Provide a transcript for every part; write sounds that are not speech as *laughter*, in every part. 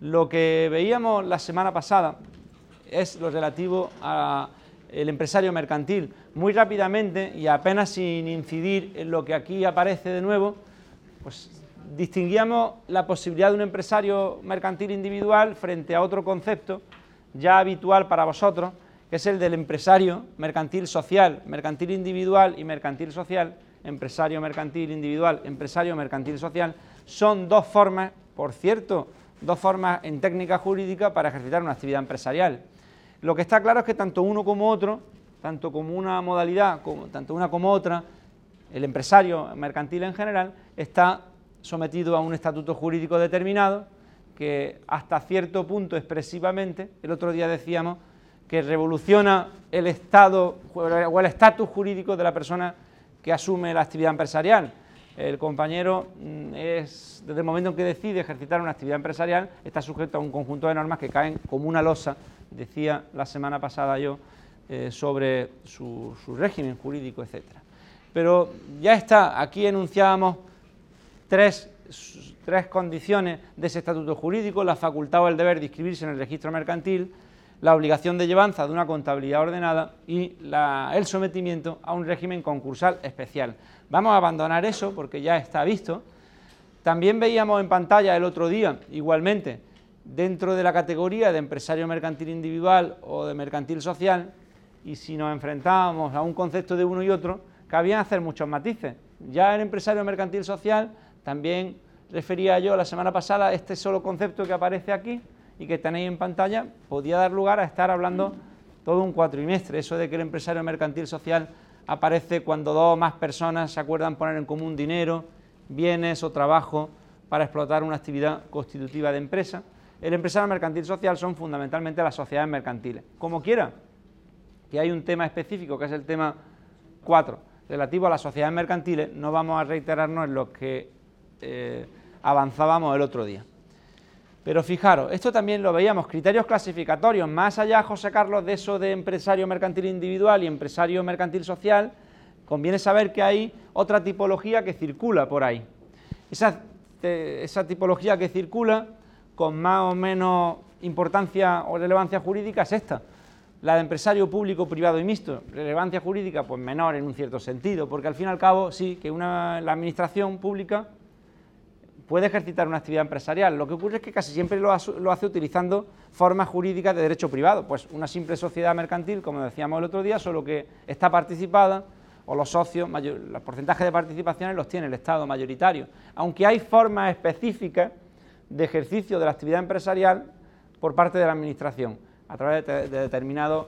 Lo que veíamos la semana pasada es lo relativo al empresario mercantil. Muy rápidamente y apenas sin incidir en lo que aquí aparece de nuevo, pues distinguíamos la posibilidad de un empresario mercantil individual frente a otro concepto ya habitual para vosotros, que es el del empresario mercantil social, mercantil individual y mercantil social, empresario mercantil individual, empresario mercantil social, son dos formas, por cierto, dos formas en técnica jurídica para ejercitar una actividad empresarial. Lo que está claro es que tanto uno como otro, tanto como una modalidad, como, tanto una como otra, el empresario mercantil en general, está sometido a un estatuto jurídico determinado que hasta cierto punto expresivamente, el otro día decíamos, que revoluciona el estado o el estatus jurídico de la persona que asume la actividad empresarial el compañero mm, es, desde el momento en que decide ejercitar una actividad empresarial, está sujeto a un conjunto de normas que caen como una losa, decía la semana pasada yo, eh, sobre su, régimen jurídico, etc. Pero ya está, aquí enunciábamos tres, tres condiciones de ese estatuto jurídico, la facultad o el deber de inscribirse en el registro mercantil, la obligación de llevanza de una contabilidad ordenada y el sometimiento a un régimen concursal especial. Vamos a abandonar eso porque ya está visto. También veíamos en pantalla el otro día, igualmente, dentro de la categoría de empresario mercantil individual o de mercantil social, y si nos enfrentábamos a un concepto de uno y otro, cabían hacer muchos matices. Ya el empresario mercantil social, también refería yo la semana pasada este solo concepto que aparece aquí, y que tenéis en pantalla, podía dar lugar a estar hablando todo un cuatrimestre. Eso de que el empresario mercantil social aparece cuando dos o más personas se acuerdan poner en común dinero, bienes o trabajo para explotar una actividad constitutiva de empresa. El empresario mercantil social son fundamentalmente las sociedades mercantiles. Como quiera, que hay un tema específico que es el tema 4, relativo a las sociedades mercantiles, no vamos a reiterarnos en lo que eh, avanzábamos el otro día. Pero fijaros, esto también lo veíamos, criterios clasificatorios, más allá, José Carlos, de eso de empresario mercantil individual y empresario mercantil social, conviene saber que hay otra tipología que circula por ahí. Esa, esa tipología que circula, con más o menos importancia o relevancia jurídica, es esta, la de empresario público, privado y mixto. Relevancia jurídica, pues menor en un cierto sentido, porque al fin y al cabo, sí, que una, la administración pública puede ejercitar una actividad empresarial. Lo que ocurre es que casi siempre lo, hace utilizando formas jurídicas de derecho privado, pues una simple sociedad mercantil, como decíamos el otro día, solo que está participada o los socios, los porcentajes de participaciones los tiene el Estado mayoritario. Aunque hay formas específicas de ejercicio de la actividad empresarial por parte de la Administración, a través de, de determinados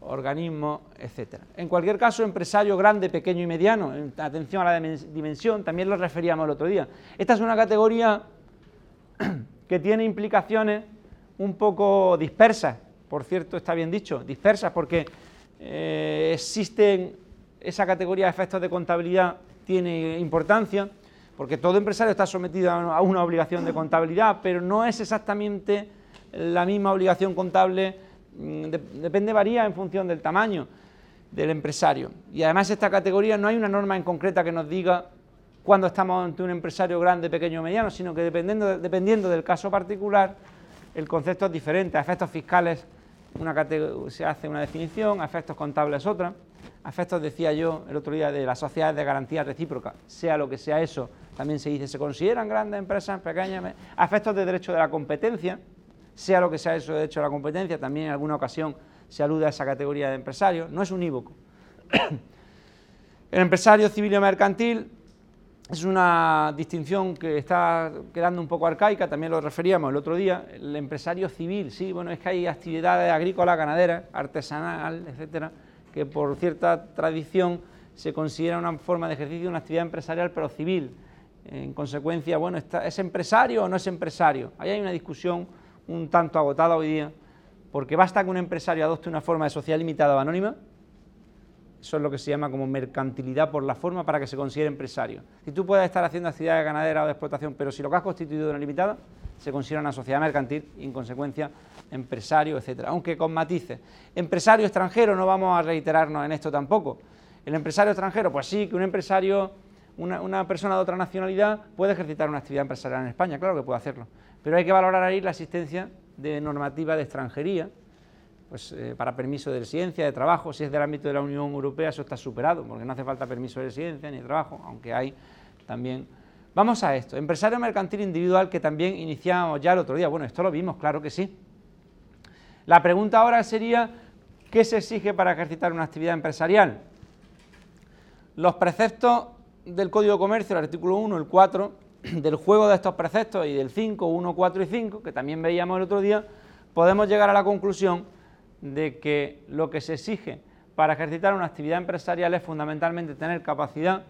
organismos, etcétera. En cualquier caso, empresario grande, pequeño y mediano, atención a la dimensión, también lo referíamos el otro día. Esta es una categoría *clears throat* que tiene implicaciones un poco dispersas, por cierto, está bien dicho, dispersas, porque eh, existen esa categoría de efectos de contabilidad tiene importancia, porque todo empresario está sometido a una obligación de contabilidad, pero no es exactamente la misma obligación contable Mm, depende, varía en función del tamaño del empresario. Y además esta categoría no hay una norma en concreta que nos diga cuándo estamos ante un empresario grande, pequeño o mediano, sino que dependiendo, dependiendo del caso particular, el concepto es diferente. A efectos fiscales una se hace una definición, a efectos contables otra. A efectos, decía yo el otro día, de las sociedades de garantía recíproca, sea lo que sea eso, también se dice, se consideran grandes empresas, pequeñas, a efectos de derecho de la competencia, sea lo que sea eso de hecho la competencia, también en alguna ocasión se alude a esa categoría de empresario, no es unívoco. El empresario civil y mercantil es una distinción que está quedando un poco arcaica, también lo referíamos el otro día, el empresario civil, sí, bueno, es que hay actividades agrícolas, ganaderas, artesanal, etcétera, que por cierta tradición se considera una forma de ejercicio de una actividad empresarial, pero civil. En consecuencia, bueno, ¿es empresario o no es empresario? Ahí hay una discusión un tanto agotada hoy día, porque basta que un empresario adopte una forma de sociedad limitada o anónima, eso es lo que se llama como mercantilidad por la forma para que se considere empresario. Si tú puedes estar haciendo actividades ganaderas o de explotación, pero si lo que has constituido es una limitada, se considera una sociedad mercantil y en consecuencia empresario, etcétera, aunque con matices. Empresario extranjero, no vamos a reiterarnos en esto tampoco. El empresario extranjero, pues sí, que un empresario, una, persona de otra nacionalidad puede ejercitar una actividad empresarial en España, claro que puede hacerlo, pero hay que valorar ahí la existencia de normativa de extranjería, pues eh, para permiso de residencia, de trabajo, si es del ámbito de la Unión Europea eso está superado, porque no hace falta permiso de residencia ni de trabajo, aunque hay también... Vamos a esto, empresario mercantil individual que también iniciamos ya el otro día, bueno, esto lo vimos, claro que sí. La pregunta ahora sería, ¿qué se exige para ejercitar una actividad empresarial? Los preceptos del Código de Comercio, el artículo 1, el 4, *clears throat* del juego de estos preceptos y del 5, 1, 4 y 5, que también veíamos el otro día, podemos llegar a la conclusión de que lo que se exige para ejercitar una actividad empresarial es fundamentalmente tener capacidad,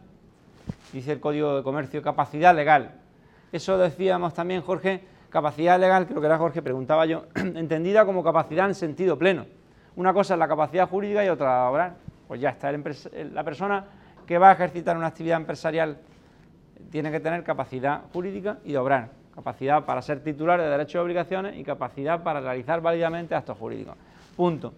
dice el Código de Comercio, capacidad legal. Eso decíamos también, Jorge, capacidad legal, creo que era Jorge, preguntaba yo, *clears throat* entendida como capacidad en sentido pleno. Una cosa es la capacidad jurídica y otra obrar. Pues ya está, la persona que va a ejercitar una actividad empresarial tiene que tener capacidad jurídica y de obrar, capacidad para ser titular de derechos y obligaciones y capacidad para realizar válidamente actos jurídicos. Punto.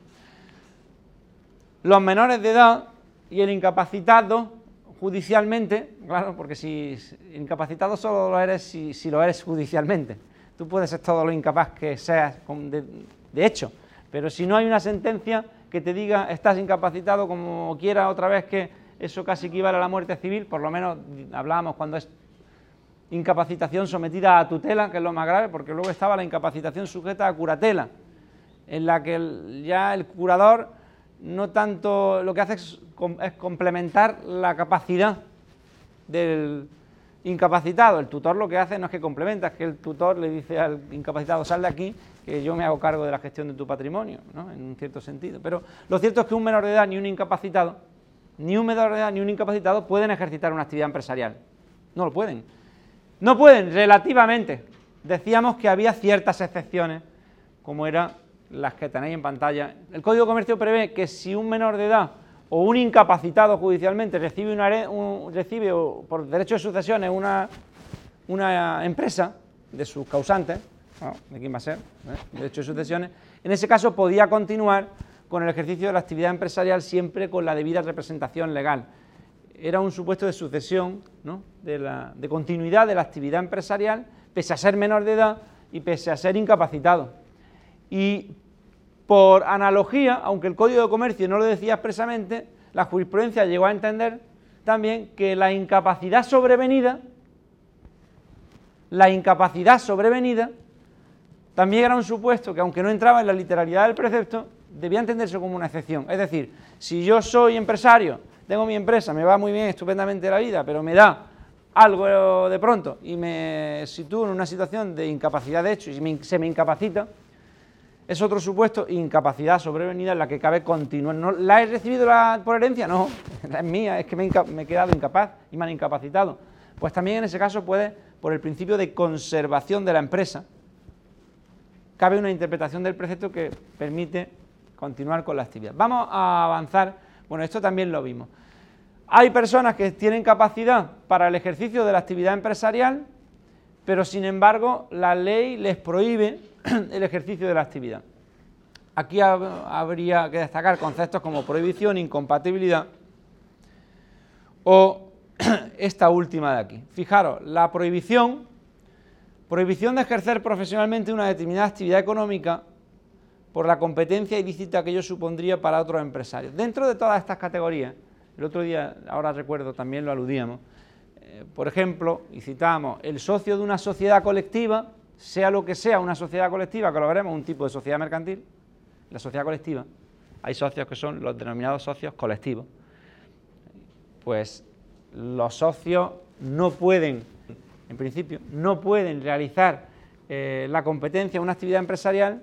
Los menores de edad y el incapacitado judicialmente, claro, porque si incapacitado solo lo eres si, lo eres judicialmente. Tú puedes ser todo lo incapaz que seas de, de, hecho, pero si no hay una sentencia que te diga estás incapacitado como quiera otra vez que eso casi equivale a la muerte civil, por lo menos hablábamos cuando es incapacitación sometida a tutela, que es lo más grave, porque luego estaba la incapacitación sujeta a curatela en la que ya el curador no tanto lo que hace es, complementar la capacidad del incapacitado. El tutor lo que hace no es que complementa, es que el tutor le dice al incapacitado, sal de aquí, que yo me hago cargo de la gestión de tu patrimonio, ¿no? en un cierto sentido. Pero lo cierto es que un menor de edad ni un incapacitado, ni un menor ni un incapacitado pueden ejercitar una actividad empresarial. No lo pueden. No pueden, relativamente. Decíamos que había ciertas excepciones, como era las que tenéis en pantalla. El Código de Comercio prevé que si un menor de edad o un incapacitado judicialmente recibe, recibe por derecho de sucesiones una, una empresa de sus causantes, ¿de quién va a ser? ¿Eh? Derecho de sucesiones, en ese caso podía continuar con el ejercicio de la actividad empresarial siempre con la debida representación legal. Era un supuesto de sucesión, de, la, de continuidad de la actividad empresarial, pese a ser menor de edad y pese a ser incapacitado. Y por analogía, aunque el Código de Comercio no lo decía expresamente, la jurisprudencia llegó a entender también que la incapacidad sobrevenida, la incapacidad sobrevenida, también era un supuesto que aunque no entraba en la literalidad del precepto, debía entenderse como una excepción. Es decir, si yo soy empresario, tengo mi empresa, me va muy bien, estupendamente la vida, pero me da algo de pronto y me sitúo en una situación de incapacidad de hecho y se me incapacita, es otro supuesto, incapacidad sobrevenida en la que cabe continuar. ¿No, ¿La he recibido por herencia? No, *laughs* es mía, es que me, he quedado incapaz y me han incapacitado. Pues también en ese caso puede, por el principio de conservación de la empresa, cabe una interpretación del precepto que permite continuar con la actividad. Vamos a avanzar, bueno, esto también lo vimos. Hay personas que tienen capacidad para el ejercicio de la actividad empresarial, pero sin embargo la ley les prohíbe *clears throat* el ejercicio de la actividad. Aquí habría que destacar conceptos como prohibición, incompatibilidad o *clears throat* esta última de aquí. Fijaros, la prohibición, prohibición de ejercer profesionalmente una determinada actividad económica por la competencia ilícita que ello supondría para otros empresarios. Dentro de todas estas categorías, el otro día, ahora recuerdo, también lo aludíamos, eh, por ejemplo, y citamos, el socio de una sociedad colectiva sea lo que sea una sociedad colectiva, que lo veremos, un tipo de sociedad mercantil, la sociedad colectiva, hay socios que son los denominados socios colectivos, pues los socios no pueden, en principio, no pueden realizar eh, la competencia en una actividad empresarial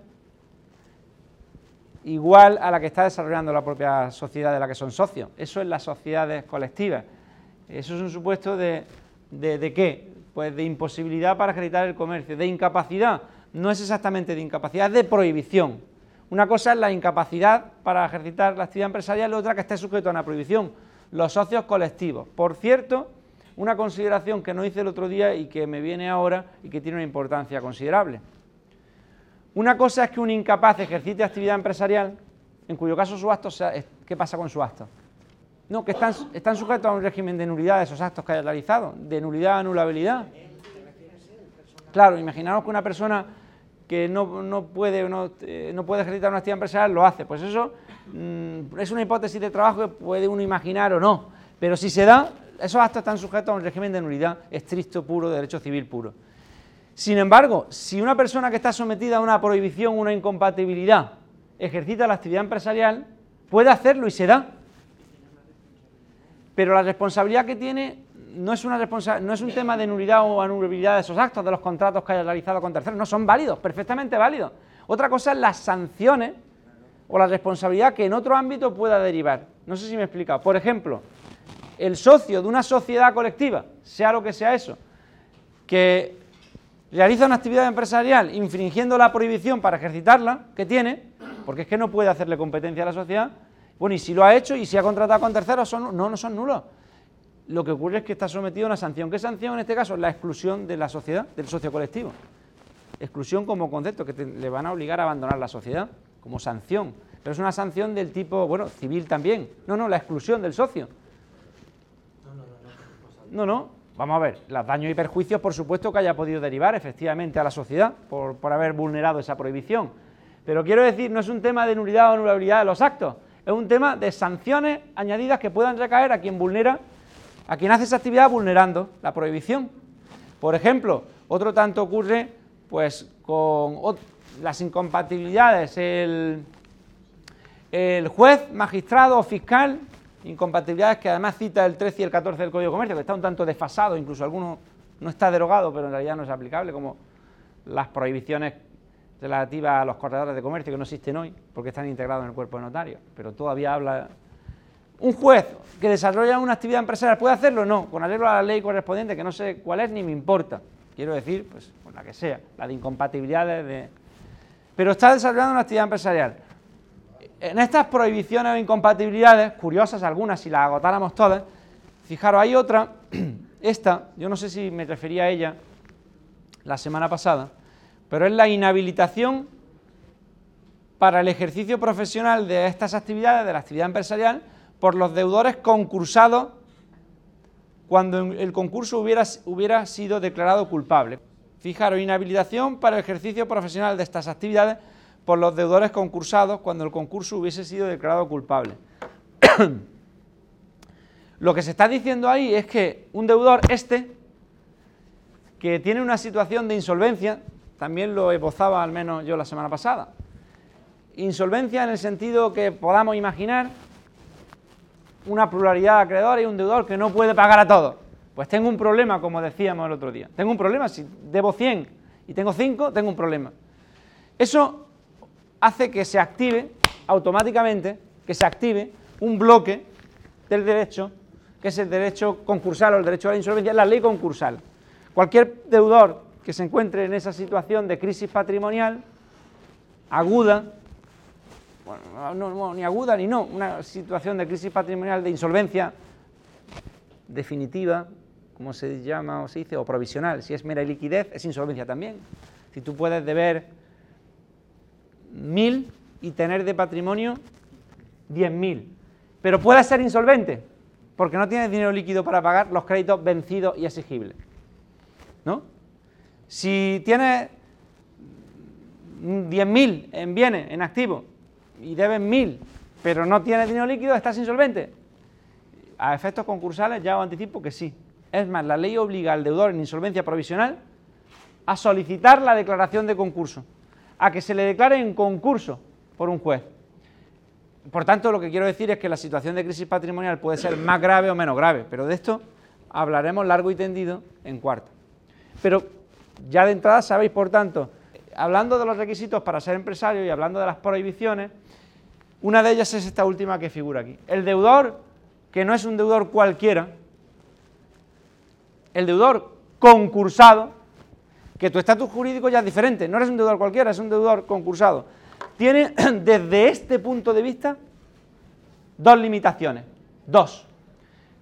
igual a la que está desarrollando la propia sociedad de la que son socios. Eso es las sociedades colectivas. Eso es un supuesto de, de, qué? Pues de imposibilidad para acreditar el comercio, de incapacidad, no es exactamente de incapacidad, es de prohibición. Una cosa es la incapacidad para ejercitar la actividad empresarial, la otra que esté sujeto a una prohibición, los socios colectivos. Por cierto, una consideración que no hice el otro día y que me viene ahora y que tiene una importancia considerable. Una cosa es que un incapaz ejercite actividad empresarial, en cuyo caso su acto, ¿qué pasa con su acto? No, que están, sujetos a un régimen de nulidad de esos actos que haya realizado, de nulidad, anulabilidad. Claro, imaginaos que una persona que no, puede, no, eh, no, puede ejercitar una actividad empresarial lo hace. Pues eso mm, es una hipótesis de trabajo que puede uno imaginar o no. Pero si se da, esos actos están sujetos a un régimen de nulidad estricto, puro, de derecho civil puro. Sin embargo, si una persona que está sometida a una prohibición, una incompatibilidad, ejercita la actividad empresarial, puede hacerlo y se da pero la responsabilidad que tiene no es, no es un tema de nulidad o anulabilidad de esos actos, de los contratos que haya realizado con terceros, no, son válidos, perfectamente válidos. Otra cosa es las sanciones o la responsabilidad que en otro ámbito pueda derivar. No sé si me he explicado. Por ejemplo, el socio de una sociedad colectiva, sea lo que sea eso, que realiza una actividad empresarial infringiendo la prohibición para ejercitarla que tiene, porque es que no puede hacerle competencia a la sociedad, bueno, y si lo ha hecho y si ha contratado con terceros, son, no, no son nulos. Lo que ocurre es que está sometido a una sanción. ¿Qué sanción en este caso? La exclusión de la sociedad, del socio colectivo. Exclusión como concepto, que le van a obligar a abandonar la sociedad como sanción. Pero es una sanción del tipo, bueno, civil también. No, no, la exclusión del socio. No, no, Vamos a ver, los daños y perjuicios, por supuesto, que haya podido derivar efectivamente a la sociedad por, haber vulnerado esa prohibición. Pero quiero decir, no es un tema de nulidad o nulabilidad de los actos, es un tema de sanciones añadidas que puedan recaer a quien vulnera, a quien hace esa actividad vulnerando la prohibición. Por ejemplo, otro tanto ocurre pues con las incompatibilidades, el juez, magistrado o fiscal, incompatibilidades que además cita el 13 y el 14 del Código de Comercio, que está un tanto desfasado, incluso alguno no está derogado, pero en realidad no es aplicable, como las prohibiciones relativa a los corredores de comercio que no existen hoy, porque están integrados en el cuerpo de notarios, pero todavía habla... ¿Un juez que desarrolla una actividad empresarial puede hacerlo? No, con arreglo a la ley correspondiente, que no sé cuál es ni me importa. Quiero decir, pues, con la que sea, la de incompatibilidades de... Pero está desarrollando una actividad empresarial. En estas prohibiciones o incompatibilidades, curiosas algunas, si las agotáramos todas, fijaros, hay otra, *clears throat* esta, yo no sé si me refería a ella la semana pasada, pero es la inhabilitación para el ejercicio profesional de estas actividades, de la actividad empresarial, por los deudores concursados cuando el concurso hubiera, hubiera sido declarado culpable. Fijaros, inhabilitación para el ejercicio profesional de estas actividades por los deudores concursados cuando el concurso hubiese sido declarado culpable. *coughs* Lo que se está diciendo ahí es que un deudor, este, que tiene una situación de insolvencia, también lo esbozaba al menos yo la semana pasada. Insolvencia en el sentido que podamos imaginar una pluralidad de acreedores y un deudor que no puede pagar a todos. Pues tengo un problema, como decíamos el otro día. Tengo un problema, si debo 100 y tengo 5, tengo un problema. Eso hace que se active automáticamente, que se active un bloque del derecho, que es el derecho concursal o el derecho a la insolvencia, la ley concursal. Cualquier deudor que se encuentre en esa situación de crisis patrimonial aguda, bueno, no, ni aguda ni no, una situación de crisis patrimonial de insolvencia definitiva, como se llama o se dice, o provisional. Si es mera liquidez, es insolvencia también. Si tú puedes deber mil y tener de patrimonio diez mil, pero puedes ser insolvente porque no tienes dinero líquido para pagar los créditos vencidos y exigibles. ¿No? Si tienes 10.000 en bienes, en activos, y debes 1.000, pero no tienes dinero líquido, estás insolvente. A efectos concursales ya os anticipo que sí. Es más, la ley obliga al deudor en insolvencia provisional a solicitar la declaración de concurso, a que se le declare en concurso por un juez. Por tanto, lo que quiero decir es que la situación de crisis patrimonial puede ser más grave o menos grave, pero de esto hablaremos largo y tendido en cuarto. Pero ya de entrada sabéis, por tanto, hablando de los requisitos para ser empresario y hablando de las prohibiciones, una de ellas es esta última que figura aquí. El deudor, que no es un deudor cualquiera, el deudor concursado, que tu estatus jurídico ya es diferente, no eres un deudor cualquiera, es un deudor concursado, tiene *clears throat* desde este punto de vista dos limitaciones. Dos.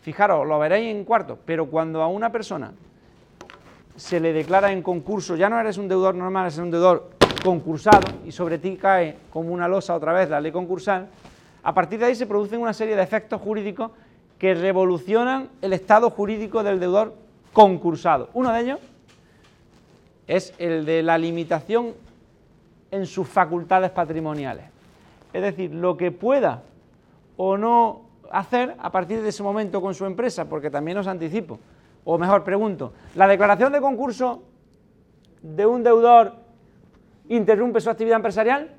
fijaros, lo veréis en cuarto, pero cuando a una persona se le declara en concurso, ya no eres un deudor normal, eres un deudor concursado y sobre ti cae como una losa otra vez la ley concursal, a partir de ahí se producen una serie de efectos jurídicos que revolucionan el estado jurídico del deudor concursado. Uno de ellos es el de la limitación en sus facultades patrimoniales. Es decir, lo que pueda o no hacer a partir de ese momento con su empresa, porque también os anticipo, o mejor pregunto, ¿la declaración de concurso de un deudor interrumpe su actividad empresarial?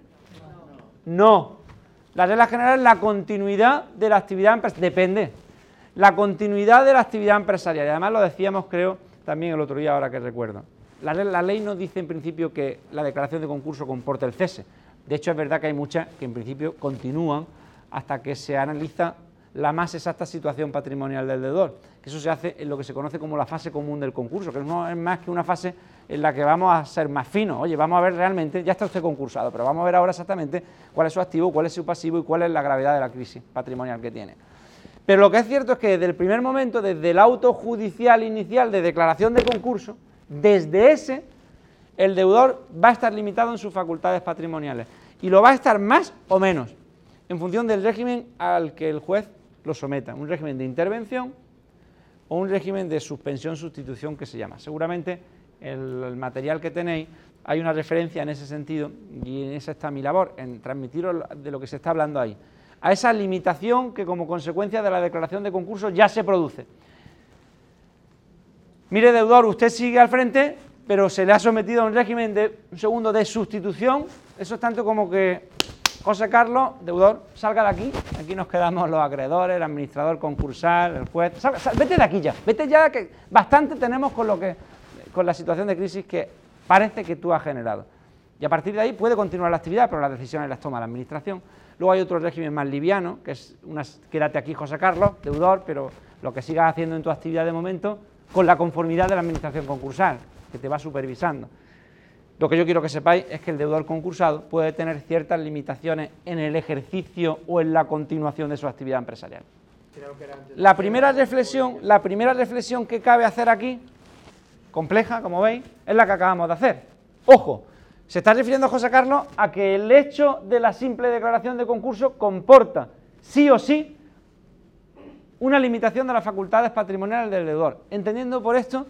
No. La regla general es la continuidad de la actividad empresarial. Depende. La continuidad de la actividad empresarial. Y además lo decíamos, creo, también el otro día, ahora que recuerdo. La, ley no dice en principio que la declaración de concurso comporte el cese. De hecho, es verdad que hay muchas que en principio continúan hasta que se analiza la más exacta situación patrimonial del deudor, eso se hace en lo que se conoce como la fase común del concurso, que no es más que una fase en la que vamos a ser más finos. Oye, vamos a ver realmente, ya está usted concursado, pero vamos a ver ahora exactamente cuál es su activo, cuál es su pasivo y cuál es la gravedad de la crisis patrimonial que tiene. Pero lo que es cierto es que desde el primer momento, desde el auto judicial inicial de declaración de concurso, desde ese, el deudor va a estar limitado en sus facultades patrimoniales y lo va a estar más o menos en función del régimen al que el juez lo someta, un régimen de intervención o un régimen de suspensión-sustitución que se llama. Seguramente el, material que tenéis hay una referencia en ese sentido y en esa está mi labor, en transmitiros de lo que se está hablando ahí, a esa limitación que como consecuencia de la declaración de concurso ya se produce. Mire, deudor, usted sigue al frente, pero se le ha sometido a un régimen de un segundo de sustitución, eso es tanto como que José Carlos, deudor, salga de aquí. Aquí nos quedamos los acreedores, el administrador concursal, el juez. vete de aquí ya. Vete ya que bastante tenemos con lo que con la situación de crisis que parece que tú has generado. Y a partir de ahí puede continuar la actividad, pero las decisiones las toma la administración. Luego hay otro régimen más liviano, que es una, quédate aquí, José Carlos, deudor, pero lo que sigas haciendo en tu actividad de momento, con la conformidad de la administración concursal, que te va supervisando. Lo que yo quiero que sepáis es que el deudor concursado puede tener ciertas limitaciones en el ejercicio o en la continuación de su actividad empresarial. La primera reflexión, la primera reflexión que cabe hacer aquí, compleja, como veis, es la que acabamos de hacer. Ojo, se está refiriendo José Carlos a que el hecho de la simple declaración de concurso comporta, sí o sí, una limitación de las facultades patrimoniales del deudor, entendiendo por esto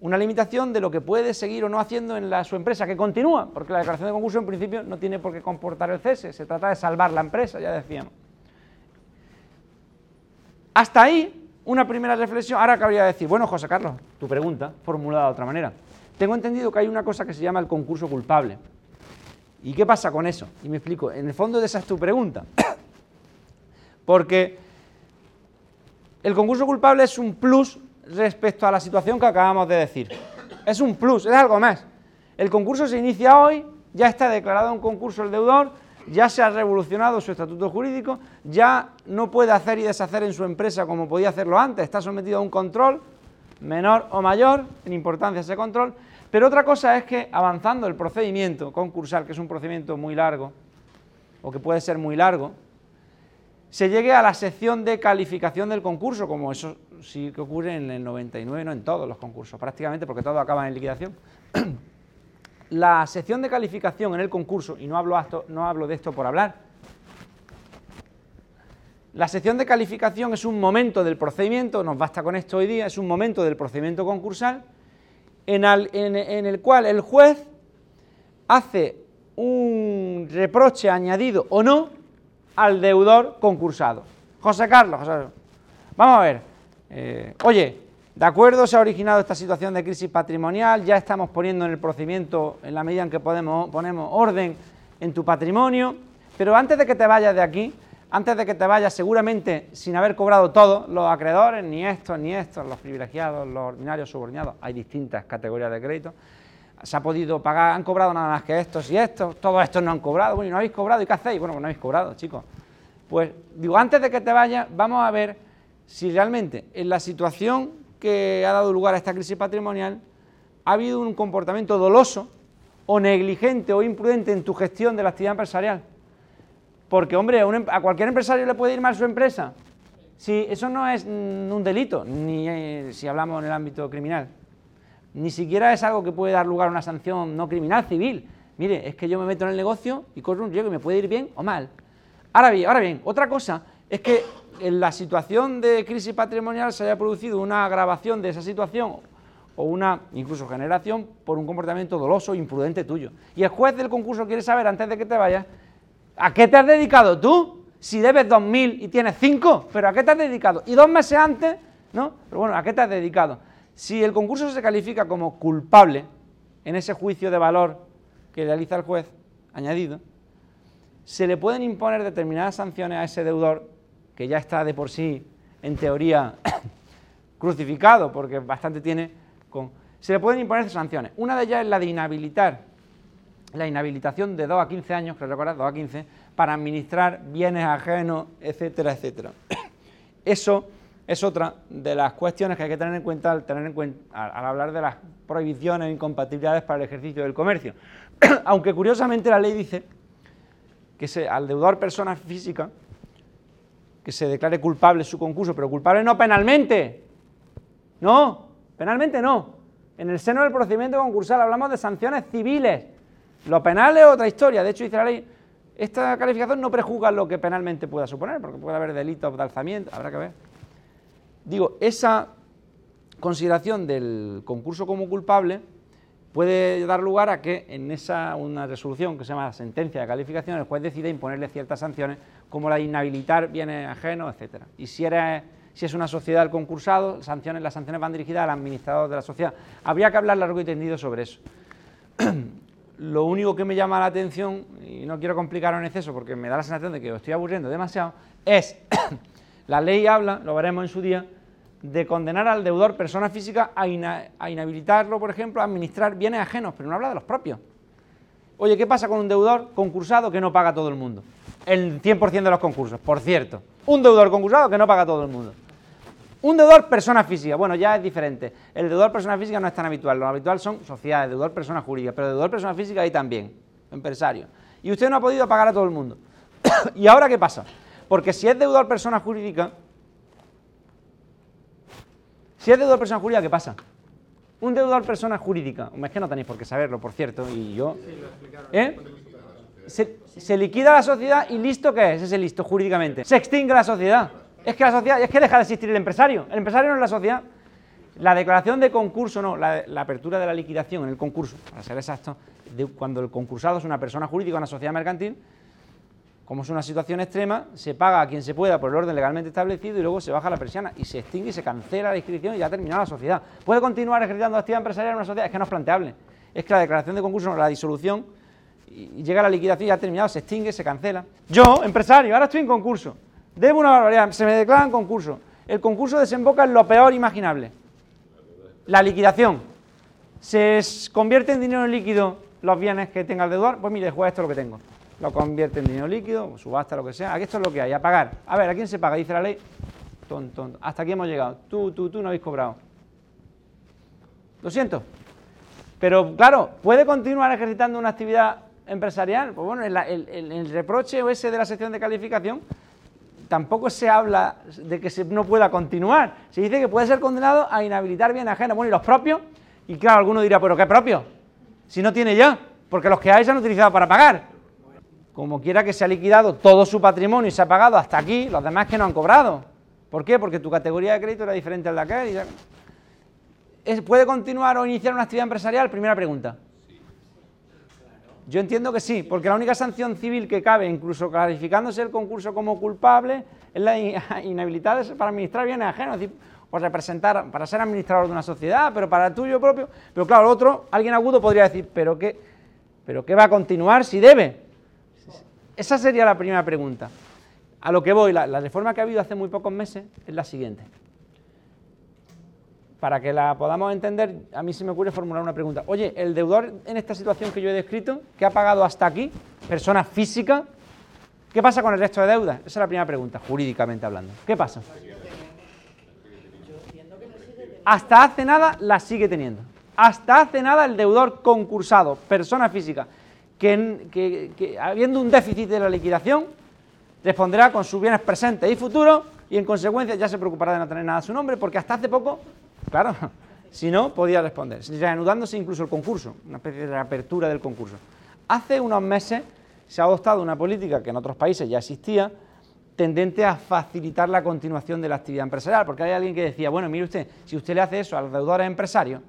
una limitación de lo que puede seguir o no haciendo en la, su empresa, que continúa, porque la declaración de concurso en principio no tiene por qué comportar el cese, se trata de salvar la empresa, ya decíamos. Hasta ahí, una primera reflexión. Ahora cabría decir, bueno, José Carlos, tu pregunta, formulada de otra manera. Tengo entendido que hay una cosa que se llama el concurso culpable. ¿Y qué pasa con eso? Y me explico. En el fondo de esa es tu pregunta. *coughs* Porque el concurso culpable es un plus respecto a la situación que acabamos de decir. Es un plus, es algo más. El concurso se inicia hoy, ya está declarado un concurso el deudor, ya se ha revolucionado su estatuto jurídico, ya no puede hacer y deshacer en su empresa como podía hacerlo antes, está sometido a un control menor o mayor, en importancia ese control, pero otra cosa es que avanzando el procedimiento concursal, que es un procedimiento muy largo, o que puede ser muy largo, se llegue a la sección de calificación del concurso, como eso sí que ocurre en el 99, no en todos los concursos, prácticamente porque todo acaba en liquidación. *clears throat* la sección de calificación en el concurso, y no hablo, no hablo de esto por hablar, la sección de calificación es un momento del procedimiento, nos basta con esto hoy día, es un momento del procedimiento concursal en el cual el juez hace un reproche añadido o no al deudor concursado. José Carlos, vamos a ver, eh, oye, de acuerdo, se ha originado esta situación de crisis patrimonial, ya estamos poniendo en el procedimiento, en la medida en que podemos, ponemos orden en tu patrimonio, pero antes de que te vayas de aquí, antes de que te vayas seguramente sin haber cobrado todo, los acreedores, ni estos, ni estos, los privilegiados, los ordinarios, subordinados, hay distintas categorías de crédito, se ha podido pagar, han cobrado nada más que estos y estos, todos estos no han cobrado, bueno, y no habéis cobrado, ¿y qué hacéis? Bueno, pues no habéis cobrado, chicos. Pues digo, antes de que te vayas, vamos a ver si realmente en la situación que ha dado lugar a esta crisis patrimonial ha habido un comportamiento doloso o negligente o imprudente en tu gestión de la actividad empresarial. Porque, hombre, a, em, cualquier empresario le puede ir mal su empresa. Si eso no es un delito, ni eh, si hablamos en el ámbito criminal, ni siquiera es algo que puede dar lugar a una sanción no criminal, civil. Mire, es que yo me meto en el negocio y corro un riesgo y me puede ir bien o mal. Ahora bien, ahora bien, otra cosa es que en la situación de crisis patrimonial se haya producido una agravación de esa situación o una incluso generación por un comportamiento doloso e imprudente tuyo. Y el juez del concurso quiere saber antes de que te vayas, ¿a qué te has dedicado tú? si debes 2.000 y tienes 5, pero ¿a qué te has dedicado? Y dos meses antes, ¿no? Pero bueno, ¿a qué te has dedicado? Si el concurso se califica como culpable en ese juicio de valor que realiza el juez añadido, se le pueden imponer determinadas sanciones a ese deudor que ya está de por sí, en teoría, *coughs* crucificado, porque bastante tiene con... Se le pueden imponer sanciones. Una de ellas es la de inhabilitar, la inhabilitación de 2 a 15 años, que recordad, 2 a 15, para administrar bienes ajenos, etcétera, etcétera. *coughs* Eso es otra de las cuestiones que hay que tener en cuenta al, tener en cuenta, al hablar de las prohibiciones e incompatibilidades para el ejercicio del comercio. *clears throat* Aunque curiosamente la ley dice que al deudor persona física que se declare culpable su concurso, pero culpable no penalmente. No, penalmente no. En el seno del procedimiento concursal hablamos de sanciones civiles. Lo penal es otra historia. De hecho, dice la ley, esta calificación no prejuzga lo que penalmente pueda suponer, porque puede haber delitos de alzamiento, habrá que ver. Digo, esa consideración del concurso como culpable puede dar lugar a que en esa una resolución que se llama sentencia de calificación el juez decide imponerle ciertas sanciones como la de inhabilitar bienes ajenos, etcétera. Y si si es una sociedad el concursado, las sanciones van dirigidas al administrador de la sociedad. Habría que hablar largo y tendido sobre eso. *clears throat* Lo único que me llama la atención, y no quiero complicarlo en exceso porque me da la sensación de que os estoy aburriendo demasiado, es, la ley habla, lo veremos en su día, de condenar al deudor persona física a, inhabilitarlo, por ejemplo, a administrar bienes ajenos, pero no habla de los propios. Oye, ¿qué pasa con un deudor concursado que no paga todo el mundo? El 100% de los concursos, por cierto. Un deudor concursado que no paga todo el mundo. Un deudor persona física, bueno, ya es diferente. El deudor persona física no es tan habitual, lo habitual son sociedades, deudor persona jurídica, pero deudor persona física ahí también, empresario. Y usted no ha podido pagar a todo el mundo. *coughs* ¿Y ahora qué pasa? Porque si es deudor persona jurídica, si es deudor persona jurídica, ¿qué pasa? Un deudor persona jurídica, es que no tenéis por qué saberlo, por cierto, y yo... ¿Eh? Se, se liquida la sociedad y listo ¿qué es ese listo jurídicamente. Se extingue la sociedad. Es que la sociedad, es que deja de existir el empresario. El empresario no es la sociedad. La declaración de concurso, no, la, apertura de la liquidación en el concurso, para ser exacto, cuando el concursado es una persona jurídica, una sociedad mercantil, como es una situación extrema, se paga a quien se pueda por el orden legalmente establecido y luego se baja la persiana y se extingue y se cancela la inscripción y ya ha terminado la sociedad. ¿Puede continuar ejerciendo actividad empresarial en una sociedad? Es que no es planteable. Es que la declaración de concurso, la disolución, y llega la liquidación y ya ha terminado, se extingue, se cancela. Yo, empresario, ahora estoy en concurso Debo una barbaridad, se me declaran concurso. El concurso desemboca en lo peor imaginable. La liquidación. Se convierte en dinero líquido los bienes que tenga el deudor. Pues mire, juez, esto es lo que tengo. Lo convierte en dinero líquido, subasta, lo que sea. Aquí esto es lo que hay, a pagar. A ver, ¿a quién se paga? Dice la ley. Tonto, Hasta aquí hemos llegado. Tú, tú, tú no habéis cobrado. Lo siento. Pero claro, ¿puede continuar ejercitando una actividad empresarial? Pues bueno, el, el, reproche ese de la sección de calificación tampoco se habla de que se no pueda continuar. Se dice que puede ser condenado a inhabilitar bien ajeno. Bueno, y los propios, y claro, alguno dirá, pero ¿qué propio? Si no tiene ya, porque los que hay se han utilizado para pagar. Como quiera que se ha liquidado todo su patrimonio y se ha pagado hasta aquí, los demás que no han cobrado. ¿Por qué? Porque tu categoría de crédito era diferente al de aquel. ¿Puede continuar o iniciar una actividad empresarial? Primera pregunta. Yo entiendo que sí, porque la única sanción civil que cabe, incluso clarificándose el concurso como culpable, es la *laughs* inhabilidad para administrar bienes ajenos, es decir, o representar, para ser administrador de una sociedad, pero para el tuyo propio. Pero claro, otro, alguien agudo podría decir, ¿pero qué, ¿pero qué va a continuar si debe? Esa sería la primera pregunta. A lo que voy, la reforma que ha habido hace muy pocos meses es la siguiente para que la podamos entender, a mí se me ocurre formular una pregunta. Oye, el deudor en esta situación que yo he descrito, que ha pagado hasta aquí, persona física, ¿qué pasa con el resto de deudas? Esa es la primera pregunta, jurídicamente hablando. ¿Qué pasa? Hasta hace nada la sigue teniendo. Hasta hace nada el deudor concursado, persona física, que, habiendo un déficit de la liquidación, responderá con sus bienes presentes y futuros y en consecuencia ya se preocupará de no tener nada a su nombre, porque hasta hace poco, claro, *laughs* si no, podía responder, reanudándose incluso el concurso, una especie de reapertura del concurso. Hace unos meses se ha adoptado una política que en otros países ya existía, tendente a facilitar la continuación de la actividad empresarial, porque hay alguien que decía, bueno, mire usted, si usted le hace eso a los deudores empresarios,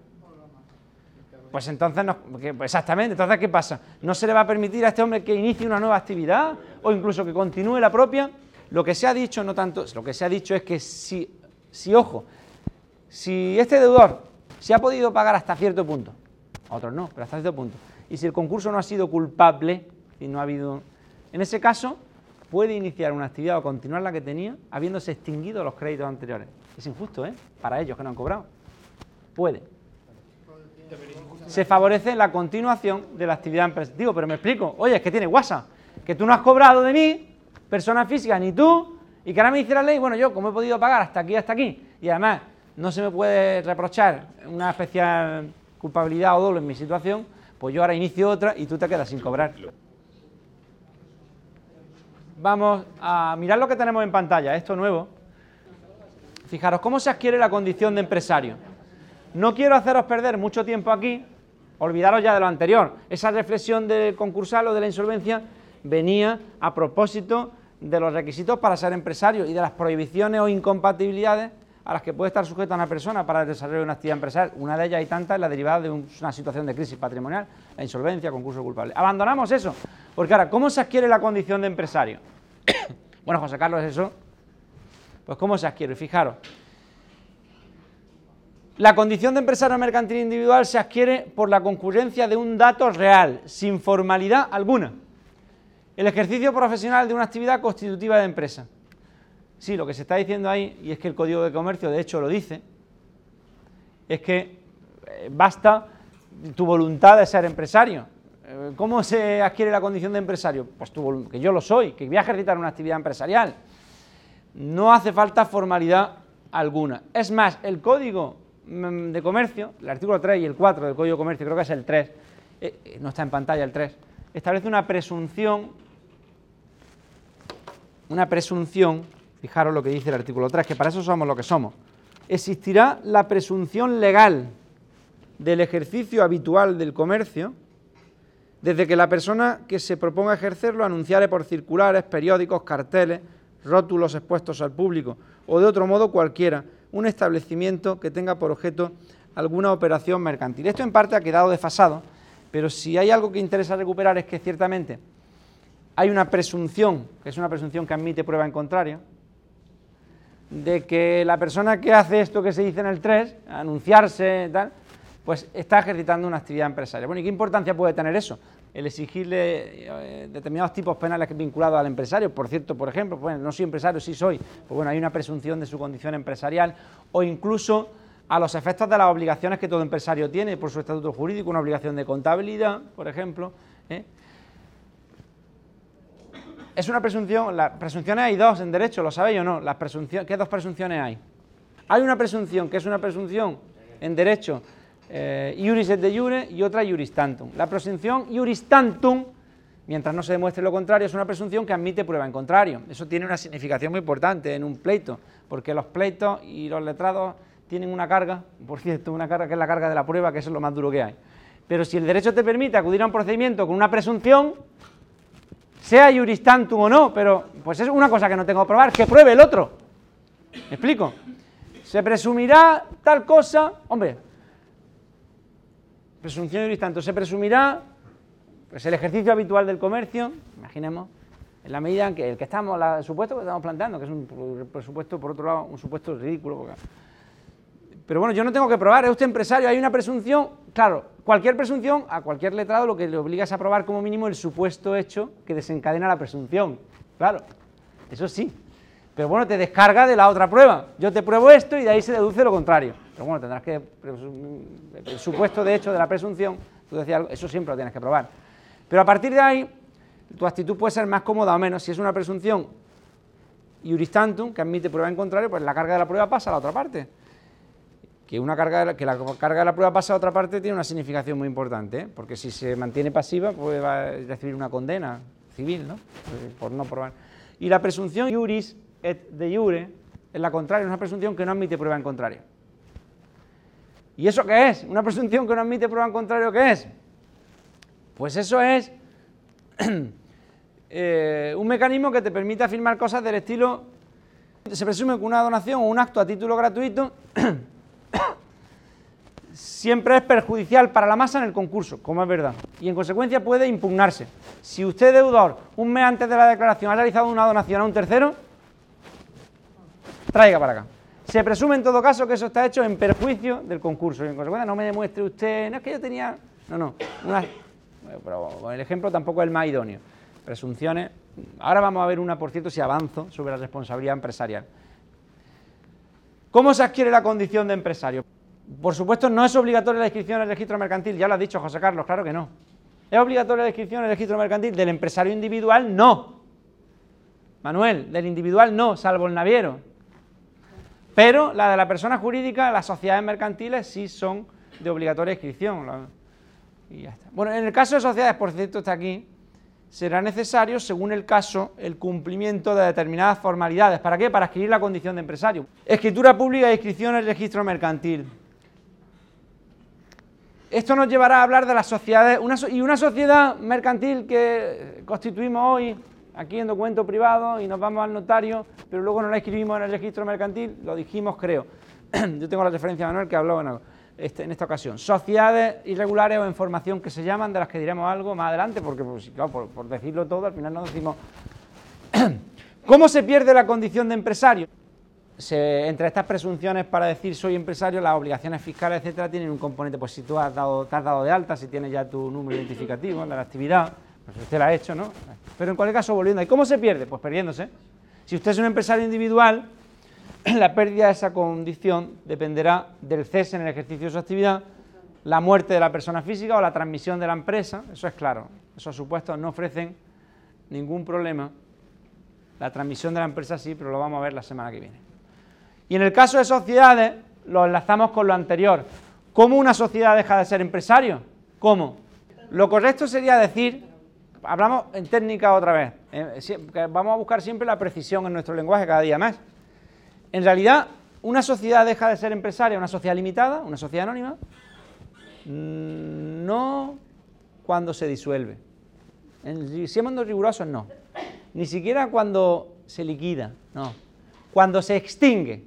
pues entonces, no, pues exactamente, entonces ¿qué pasa? ¿No se le va a permitir a este hombre que inicie una nueva actividad o incluso que continúe la propia? Lo que se ha dicho, no tanto, lo que se ha dicho es que si, si ojo, si este deudor se ha podido pagar hasta cierto punto, otros no, pero hasta cierto punto, y si el concurso no ha sido culpable, y no ha habido, en ese caso, puede iniciar una actividad o continuar la que tenía habiéndose extinguido los créditos anteriores. Es injusto, ¿eh? Para ellos que no han cobrado. Puede. Se favorece la continuación de la actividad empresarial. Digo, pero me explico. Oye, es que tiene WhatsApp. Que tú no has cobrado de mí, persona física, ni tú, y que ahora me dice la ley, bueno, yo como he podido pagar hasta aquí, hasta aquí, y además no se me puede reprochar una especial culpabilidad o doble en mi situación, pues yo ahora inicio otra y tú te quedas sin cobrar vamos a mirar lo que tenemos en pantalla, esto nuevo. Fijaros cómo se adquiere la condición de empresario. No quiero haceros perder mucho tiempo aquí, olvidaros ya de lo anterior. Esa reflexión del concursal o de la insolvencia venía a propósito de los requisitos para ser empresario y de las prohibiciones o incompatibilidades a las que puede estar sujeta una persona para el desarrollo de una actividad empresarial. Una de ellas y tantas la derivada de una situación de crisis patrimonial, la insolvencia, concurso culpable. Abandonamos eso, porque ahora, ¿cómo se adquiere la condición de empresario? *coughs* bueno, José Carlos, eso, pues ¿cómo se adquiere? Fijaros, la condición de empresario mercantil individual se adquiere por la concurrencia de un dato real, sin formalidad alguna. El ejercicio profesional de una actividad constitutiva de empresa. Sí, lo que se está diciendo ahí, y es que el Código de Comercio de hecho lo dice, es que eh, basta tu voluntad de ser empresario. Eh, ¿Cómo se adquiere la condición de empresario? Pues que yo lo soy, que voy a ejercitar una actividad empresarial. No hace falta formalidad alguna. Es más, el Código de Comercio, el artículo 3 y el 4 del Código de Comercio, creo que es el 3, eh, eh, no está en pantalla el 3, establece una presunción, una presunción, fijaros lo que dice el artículo 3, que para eso somos lo que somos. Existirá la presunción legal del ejercicio habitual del comercio desde que la persona que se proponga ejercerlo anunciare por circulares, periódicos, carteles, rótulos expuestos al público o de otro modo cualquiera un establecimiento que tenga por objeto alguna operación mercantil. Esto en parte ha quedado desfasado, pero si hay algo que interesa recuperar es que ciertamente hay una presunción, que es una presunción que admite prueba en contrario, de que la persona que hace esto que se dice en el 3, anunciarse, tal, pues está ejercitando una actividad empresarial. Bueno, ¿y qué importancia puede tener eso? El exigirle eh, determinados tipos penales vinculados al empresario. Por cierto, por ejemplo, bueno, no soy empresario, sí soy, pues bueno, hay una presunción de su condición empresarial o incluso a los efectos de las obligaciones que todo empresario tiene por su estatuto jurídico, una obligación de contabilidad, por ejemplo. ¿eh? Es una presunción, las presunciones hay dos en derecho, ¿lo sabéis o no? Las presunciones, ¿Qué dos presunciones hay? Hay una presunción que es una presunción en derecho eh, iuris et de jure y otra iuris tantum. La presunción iuris tantum, mientras no se demuestre lo contrario, es una presunción que admite prueba en contrario. Eso tiene una significación muy importante en un pleito, porque los pleitos y los letrados tienen una carga, por cierto, una carga que es la carga de la prueba, que es lo más duro que hay. Pero si el derecho te permite acudir a un procedimiento con una presunción, sea iuris tantum o no, pero pues es una cosa que no tengo que probar, que pruebe el otro. ¿Me explico? Se presumirá tal cosa, hombre, presunción y tanto se presumirá pues el ejercicio habitual del comercio, imaginemos, en la medida en que el que estamos, el supuesto que estamos planteando, que es un presupuesto, por otro lado, un supuesto ridículo. pero bueno, yo no tengo que probar, es usted empresario, hay una presunción, claro, cualquier presunción, a cualquier letrado lo que le obliga es a probar como mínimo el supuesto hecho que desencadena la presunción, claro, eso sí, pero bueno, te descarga de la otra prueba, yo te pruebo esto y de ahí se deduce lo contrario. Pero bueno, tendrás que, el supuesto de hecho de la presunción, tú decías eso siempre lo tienes que probar. Pero a partir de ahí, tu actitud puede ser más cómoda o menos. Si es una presunción iuris tantum, que admite prueba en contrario, pues la carga de la prueba pasa a la otra parte. Que, una carga que la carga de la prueba pasa a otra parte tiene una significación muy importante, ¿eh? porque si se mantiene pasiva, pues va a recibir una condena civil, ¿no? Por no probar. Y la presunción iuris et de iure, es la contraria, es una presunción que no admite prueba en contrario. ¿Y eso qué es? ¿Una presunción que no admite prueba en contrario qué es? Pues eso es *clears throat* eh, un mecanismo que te permite afirmar cosas del estilo, se presume que una donación o un acto a título gratuito *coughs* siempre es perjudicial para la masa en el concurso, como es verdad, y en consecuencia puede impugnarse. Si usted, deudor, un mes antes de la declaración ha realizado una donación a un tercero, traiga para acá. Se presume en todo caso que eso está hecho en perjuicio del concurso y en consecuencia no me demuestre usted, no es que yo tenía, no, no, pero el ejemplo tampoco es el más idóneo. Presunciones, ahora vamos a ver una, por cierto, si avanzo sobre la responsabilidad empresarial. ¿Cómo se adquiere la condición de empresario? Por supuesto, no es obligatoria la inscripción el registro mercantil, ya lo ha dicho José Carlos, claro que no. ¿Es obligatoria la inscripción el registro mercantil? Del empresario individual, no. Manuel, del individual no, salvo el naviero. Pero la de la persona jurídica, las sociedades mercantiles sí son de obligatoria inscripción. Y ya está. Bueno, en el caso de sociedades, por cierto, está aquí, será necesario, según el caso, el cumplimiento de determinadas formalidades. ¿Para qué? Para adquirir la condición de empresario. Escritura pública e inscripción en el registro mercantil. Esto nos llevará a hablar de las sociedades, y una sociedad mercantil que constituimos hoy, aquí en documento privado, y nos vamos al notario, pero luego no la escribimos en el registro mercantil, lo dijimos, creo. *clears throat* Yo tengo la referencia de Manuel que habló en, este, en esta ocasión. Sociedades irregulares o en formación que se llaman, de las que diremos algo más adelante, porque pues, por decirlo todo, al final no decimos... *clears throat* ¿Cómo se pierde la condición de empresario? entre estas presunciones para decir soy empresario, las obligaciones fiscales, etcétera, tienen un componente, pues si tú has dado, te has dado de alta, si tienes ya tu número identificativo de la actividad, pues usted lo ha hecho, ¿no? Pero en cualquier caso, volviendo, ¿y cómo se pierde? Pues perdiéndose. Si usted es un empresario individual, *clears throat* la pérdida de esa condición dependerá del cese en el ejercicio de su actividad, la muerte de la persona física o la transmisión de la empresa, eso es claro, esos supuestos no ofrecen ningún problema. La transmisión de la empresa sí, pero lo vamos a ver la semana que viene. Y en el caso de sociedades, lo enlazamos con lo anterior. ¿Cómo una sociedad deja de ser empresario? ¿Cómo? Lo correcto sería decir, hablamos en técnica otra vez, eh, vamos a buscar siempre la precisión en nuestro lenguaje cada día más. En realidad, una sociedad deja de ser empresaria, una sociedad limitada, una sociedad anónima, mm, no cuando se disuelve. En, siendo rigurosos, no. Ni siquiera cuando se liquida, no. Cuando se extingue.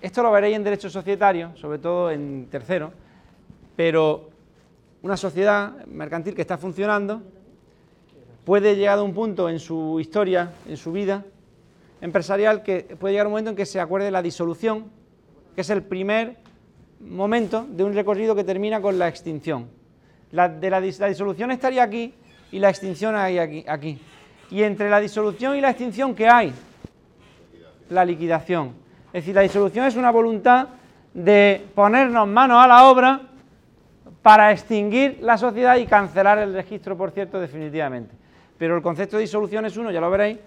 Esto lo veréis en derecho societario, sobre todo en tercero, pero una sociedad mercantil que está funcionando puede llegar a un punto en su historia, en su vida empresarial, que puede llegar un momento en que se acuerde la disolución, que es el primer momento de un recorrido que termina con la extinción. La, disolución estaría aquí y la extinción hay aquí, aquí. Y entre la disolución y la extinción, ¿qué hay? La liquidación. Es decir, la disolución es una voluntad de ponernos manos a la obra para extinguir la sociedad y cancelar el registro, por cierto, definitivamente. Pero el concepto de disolución es uno, ya lo veréis,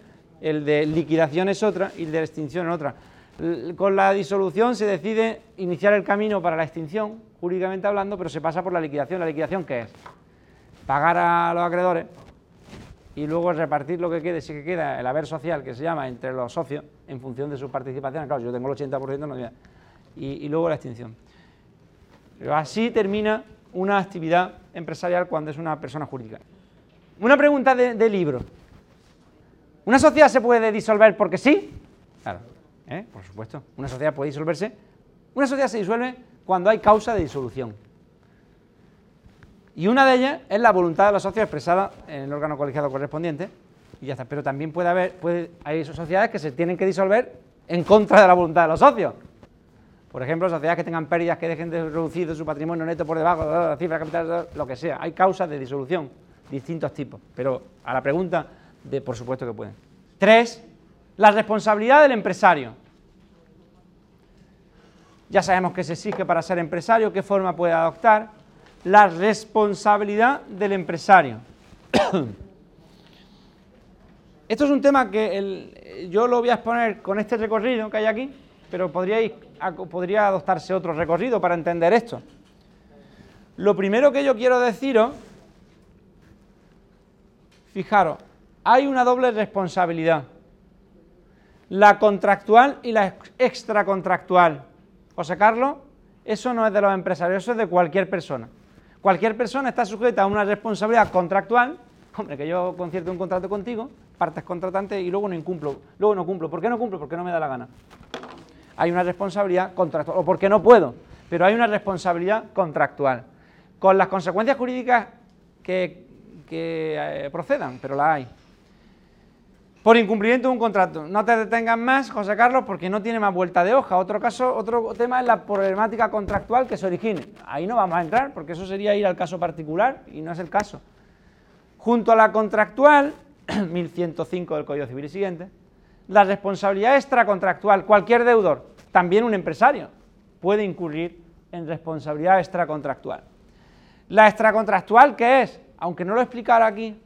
el de liquidación es otra y el de extinción es otra. Con la disolución se decide iniciar el camino para la extinción, jurídicamente hablando, pero se pasa por la liquidación. ¿La liquidación qué es? Pagar a los acreedores y luego repartir lo que quede, si que queda el haber social, que se llama, entre los socios, en función de su participación. Claro, yo tengo el 80%, no, y, y luego la extinción. Pero así termina una actividad empresarial cuando es una persona jurídica. Una pregunta de, libro. ¿Una sociedad se puede disolver porque sí? Claro, ¿eh? por supuesto. Una sociedad puede disolverse. Una sociedad se disuelve cuando hay causa de disolución. Y una de ellas es la voluntad de los socios expresada en el órgano colegiado correspondiente. Y ya está. Pero también puede haber, puede, hay sociedades que se tienen que disolver en contra de la voluntad de los socios. Por ejemplo, sociedades que tengan pérdidas que dejen de reducir su patrimonio neto por debajo de la cifra capital, lo que sea. Hay causas de disolución, distintos tipos. Pero a la pregunta, de por supuesto que pueden. Tres, la responsabilidad del empresario. Ya sabemos que se exige para ser empresario, qué forma puede adoptar la responsabilidad del empresario. *coughs* Esto es un tema que yo lo voy a exponer con este recorrido que hay aquí, pero podría adoptarse otro recorrido para entender esto. Lo primero que yo quiero deciros, fijaros, hay una doble responsabilidad. la contractual y la extracontractual. José Carlos, eso no es de los empresarios, eso es de cualquier persona. Cualquier persona está sujeta a una responsabilidad contractual, hombre, que yo concierto un contrato contigo, partes contratante y luego no incumplo, luego no cumplo. ¿Por qué no cumplo? Porque no me da la gana. Hay una responsabilidad contractual, o porque no puedo, pero hay una responsabilidad contractual, con las consecuencias jurídicas que, eh, procedan, pero la hay. Por incumplimiento de un contrato. No te detengas más, José Carlos, porque no tiene más vuelta de hoja. Otro caso, otro tema es la problemática contractual que se origine. Ahí no vamos a entrar, porque eso sería ir al caso particular y no es el caso. Junto a la contractual, *clears throat* 1105 del Código Civil y siguiente, la responsabilidad extracontractual, cualquier deudor, también un empresario, puede incurrir en responsabilidad extracontractual. La extracontractual, ¿qué es? Aunque no lo explicara aquí,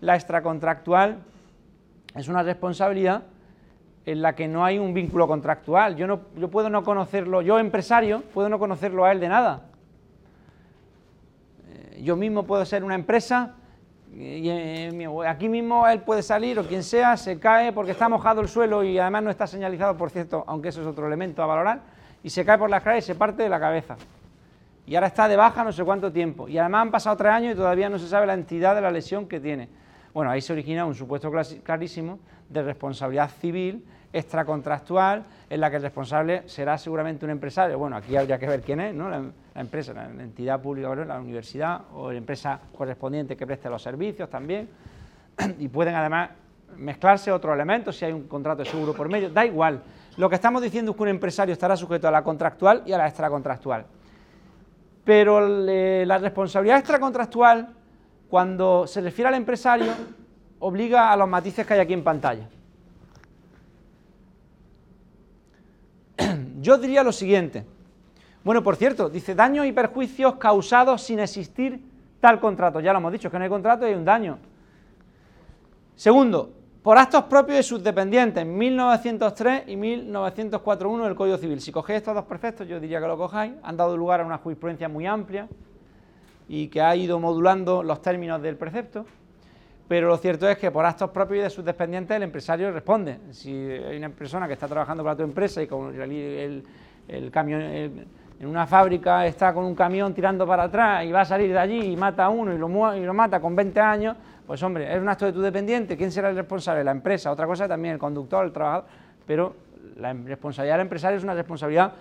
la extracontractual es una responsabilidad en la que no hay un vínculo contractual. Yo, no, yo puedo no conocerlo, yo empresario, puedo no conocerlo a él de nada. Eh, yo mismo puedo ser una empresa y eh, aquí mismo él puede salir o quien sea, se cae porque está mojado el suelo y además no está señalizado, por cierto, aunque eso es otro elemento a valorar, y se cae por la escalera y se parte de la cabeza. Y ahora está de baja no sé cuánto tiempo. Y además han pasado tres años y todavía no se sabe la entidad de la lesión que tiene. Bueno, ahí se origina un supuesto clarísimo de responsabilidad civil extracontractual en la que el responsable será seguramente un empresario. Bueno, aquí habría que ver quién es, ¿no? La, empresa, la, entidad pública, la universidad o la empresa correspondiente que preste los servicios también. *clears throat* Y pueden además mezclarse otros elementos, si hay un contrato de seguro por medio, da igual. Lo que estamos diciendo es que un empresario estará sujeto a la contractual y a la extracontractual. Pero la responsabilidad extracontractual cuando se refiere al empresario, obliga a los matices que hay aquí en pantalla. *clears throat* Yo diría lo siguiente. Bueno, por cierto, dice daños y perjuicios causados sin existir tal contrato. Ya lo hemos dicho, que no hay contrato y hay un daño. Segundo, por actos propios de sus dependientes, 1903 y 1904.1 del Código Civil. Si cogéis estos dos preceptos, yo diría que lo cojáis. Han dado lugar a una jurisprudencia muy amplia y que ha ido modulando los términos del precepto, pero lo cierto es que por actos propios de sus dependientes el empresario responde. Si hay una persona que está trabajando para tu empresa y con el, camión, en una fábrica está con un camión tirando para atrás y va a salir de allí y mata a uno y lo, y lo mata con 20 años, pues hombre, es un acto de tu dependiente, ¿quién será el responsable? La empresa, otra cosa también el conductor, el trabajador, pero la responsabilidad del empresario es una responsabilidad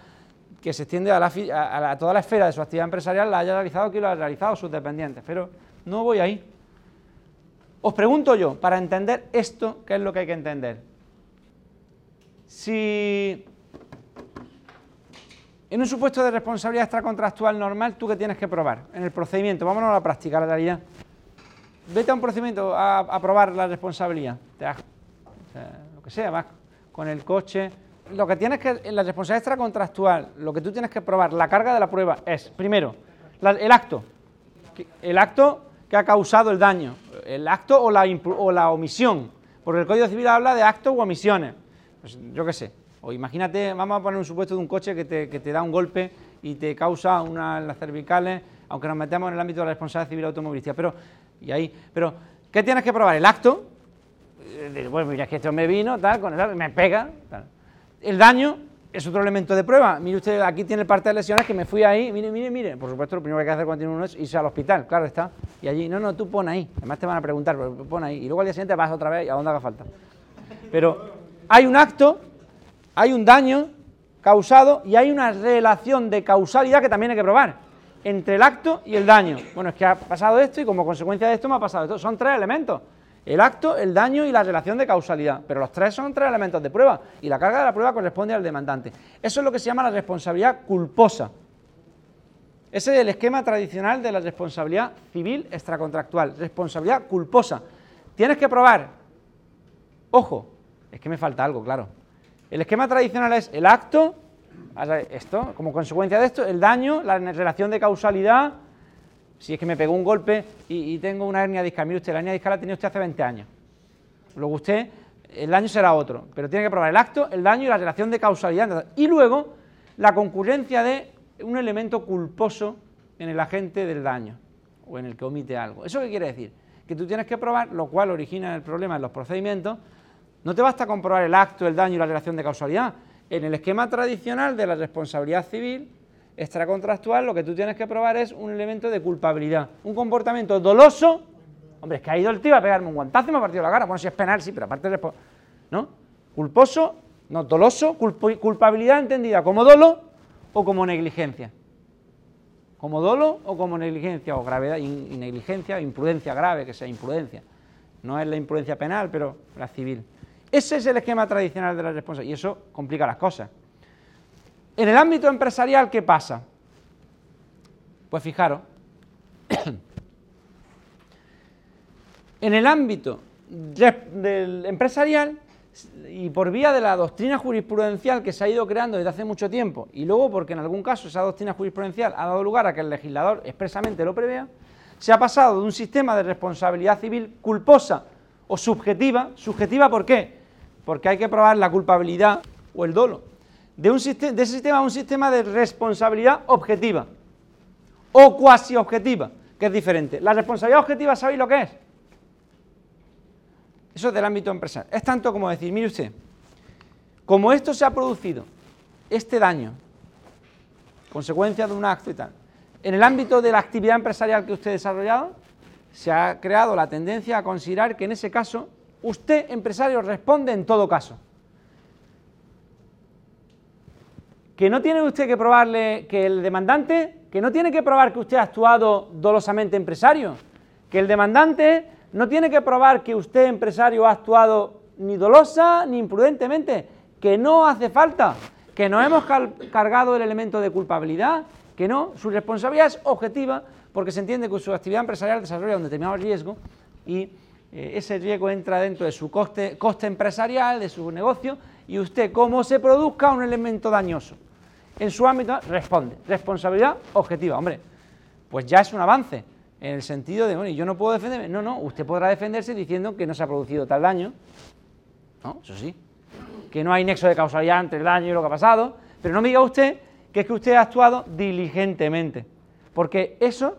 que se extiende a, toda la esfera de su actividad empresarial, la haya realizado quien lo ha realizado, sus dependientes. Pero no voy ahí. Os pregunto yo, para entender esto, ¿qué es lo que hay que entender? Si en un supuesto de responsabilidad extracontractual normal, ¿tú qué tienes que probar? En el procedimiento, vámonos a la práctica, la realidad. Vete a un procedimiento a, probar la responsabilidad. Te lo que sea, vas con el coche, lo que tienes que, en la responsabilidad extracontractual, lo que tú tienes que probar, la carga de la prueba es, primero, el acto, el acto que ha causado el daño, el acto o la, o la omisión, porque el Código Civil habla de actos u omisiones, pues, yo qué sé, o imagínate, vamos a poner un supuesto de un coche que te, que te da un golpe y te causa una en las cervicales, aunque nos metemos en el ámbito de la responsabilidad civil automovilística, pero, y ahí, pero, ¿qué tienes que probar? El acto, eh, bueno, mira, es que esto me vino, tal, con el, me pega. El daño es otro elemento de prueba. Mire usted, aquí tiene parte de lesiones que me fui ahí, mire, mire, mire. Por supuesto, lo primero que hay que hacer cuando tiene uno es irse al hospital, claro está. Y allí, no, no, tú pon ahí. Además te van a preguntar, pero pon ahí. Y luego al día siguiente vas otra vez a dónde haga falta. Pero hay un acto, hay un daño causado y hay una relación de causalidad que también hay que probar entre el acto y el daño. Bueno, es que ha pasado esto y como consecuencia de esto me ha pasado esto. Son tres elementos el acto, el daño y la relación de causalidad. Pero los tres son tres elementos de prueba y la carga de la prueba corresponde al demandante. Eso es lo que se llama la responsabilidad culposa. Ese es el esquema tradicional de la responsabilidad civil extracontractual. Responsabilidad culposa. Tienes que probar. Ojo, es que me falta algo, claro. El esquema tradicional es el acto, esto, como consecuencia de esto, el daño, la relación de causalidad, si es que me pegó un golpe y, tengo una hernia discal, mire usted, la hernia discal la tenía usted hace 20 años. Luego usted, el daño será otro, pero tiene que probar el acto, el daño y la relación de causalidad. Y luego, la concurrencia de un elemento culposo en el agente del daño o en el que omite algo. ¿Eso qué quiere decir? Que tú tienes que probar, lo cual origina el problema en los procedimientos, No te basta comprobar el acto, el daño y la relación de causalidad. En el esquema tradicional de la responsabilidad civil extracontractual, lo que tú tienes que probar es un elemento de culpabilidad. Un comportamiento doloso. Hombre, es que ha ido el tío a pegarme un guantazo y me ha partido la cara. Bueno, si es penal, sí, pero aparte de. ¿No? Culposo, no, doloso, culpabilidad entendida como dolo o como negligencia. Como dolo o como negligencia, o gravedad, y negligencia, imprudencia grave, que sea imprudencia. No es la imprudencia penal, pero la civil. Ese es el esquema tradicional de la responsabilidad y eso complica las cosas. En el ámbito empresarial, ¿qué pasa? Pues fijaros, *coughs* en el ámbito del empresarial y por vía de la doctrina jurisprudencial que se ha ido creando desde hace mucho tiempo, y luego porque en algún caso esa doctrina jurisprudencial ha dado lugar a que el legislador expresamente lo prevea, se ha pasado de un sistema de responsabilidad civil culposa o subjetiva. ¿Subjetiva por qué? Porque hay que probar la culpabilidad o el dolo. De, un, de ese sistema a un sistema de responsabilidad objetiva o cuasi objetiva, que es diferente. La responsabilidad objetiva, ¿sabéis lo que es? Eso es del ámbito empresarial. Es tanto como decir, mire usted, como esto se ha producido, este daño, consecuencia de un acto y tal, en el ámbito de la actividad empresarial que usted ha desarrollado, se ha creado la tendencia a considerar que en ese caso usted, empresario, responde en todo caso. Que no tiene usted que probarle que el demandante, que no tiene que probar que usted ha actuado dolosamente empresario, que el demandante no tiene que probar que usted, empresario, ha actuado ni dolosa ni imprudentemente, que no hace falta, que no hemos cargado el elemento de culpabilidad, que no, su responsabilidad es objetiva porque se entiende que su actividad empresarial desarrolla un determinado riesgo y eh, ese riesgo entra dentro de su coste, empresarial, de su negocio, y usted, como se produzca un elemento dañoso en su ámbito, responde. Responsabilidad objetiva. Hombre, pues ya es un avance en el sentido de, bueno, yo no puedo defenderme. No, no, usted podrá defenderse diciendo que no se ha producido tal daño, ¿no? Eso sí, que no hay nexo de causalidad entre el daño y lo que ha pasado, pero no me diga usted que es que usted ha actuado diligentemente, porque eso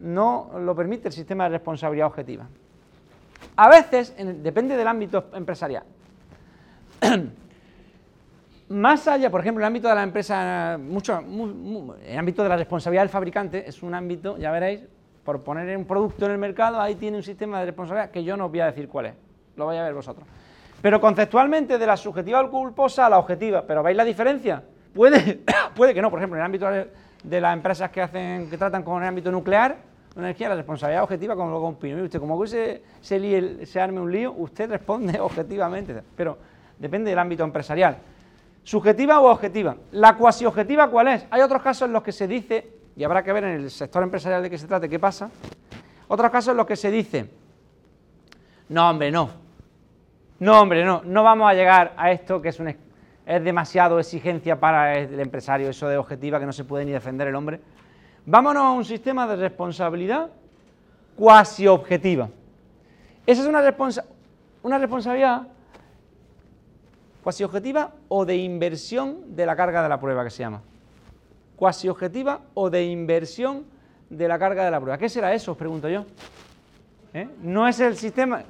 no lo permite el sistema de responsabilidad objetiva. A veces, depende del ámbito empresarial. *clears throat* Más allá, por ejemplo, el ámbito de la empresa, mucho, el ámbito de la responsabilidad del fabricante es un ámbito, ya veréis, por poner un producto en el mercado, ahí tiene un sistema de responsabilidad que yo no os voy a decir cuál es, lo vais a ver vosotros. Pero conceptualmente de la subjetiva culposa a la objetiva, ¿pero veis la diferencia? Puede, *coughs* puede que no, por ejemplo, en el ámbito de las empresas que hacen, que tratan con el ámbito nuclear, energía, la responsabilidad objetiva, como lo compino. usted, como que se, se, se arme un lío, usted responde *laughs* objetivamente, pero depende del ámbito empresarial. ¿Subjetiva o objetiva? ¿La cuasi objetiva cuál es? Hay otros casos en los que se dice y habrá que ver en el sector empresarial de qué se trate qué pasa. Otros casos en los que se dice, no hombre, no, no hombre, no, no vamos a llegar a esto que es, un, es demasiado exigencia para el empresario, eso de objetiva que no se puede ni defender el hombre. Vámonos a un sistema de responsabilidad cuasi objetiva. Esa es una, una responsabilidad cuasi objetiva o de inversión de la carga de la prueba que se llama cuasi objetiva o de inversión de la carga de la prueba. ¿Qué será eso? Os pregunto yo. ¿Eh? No es el sistema.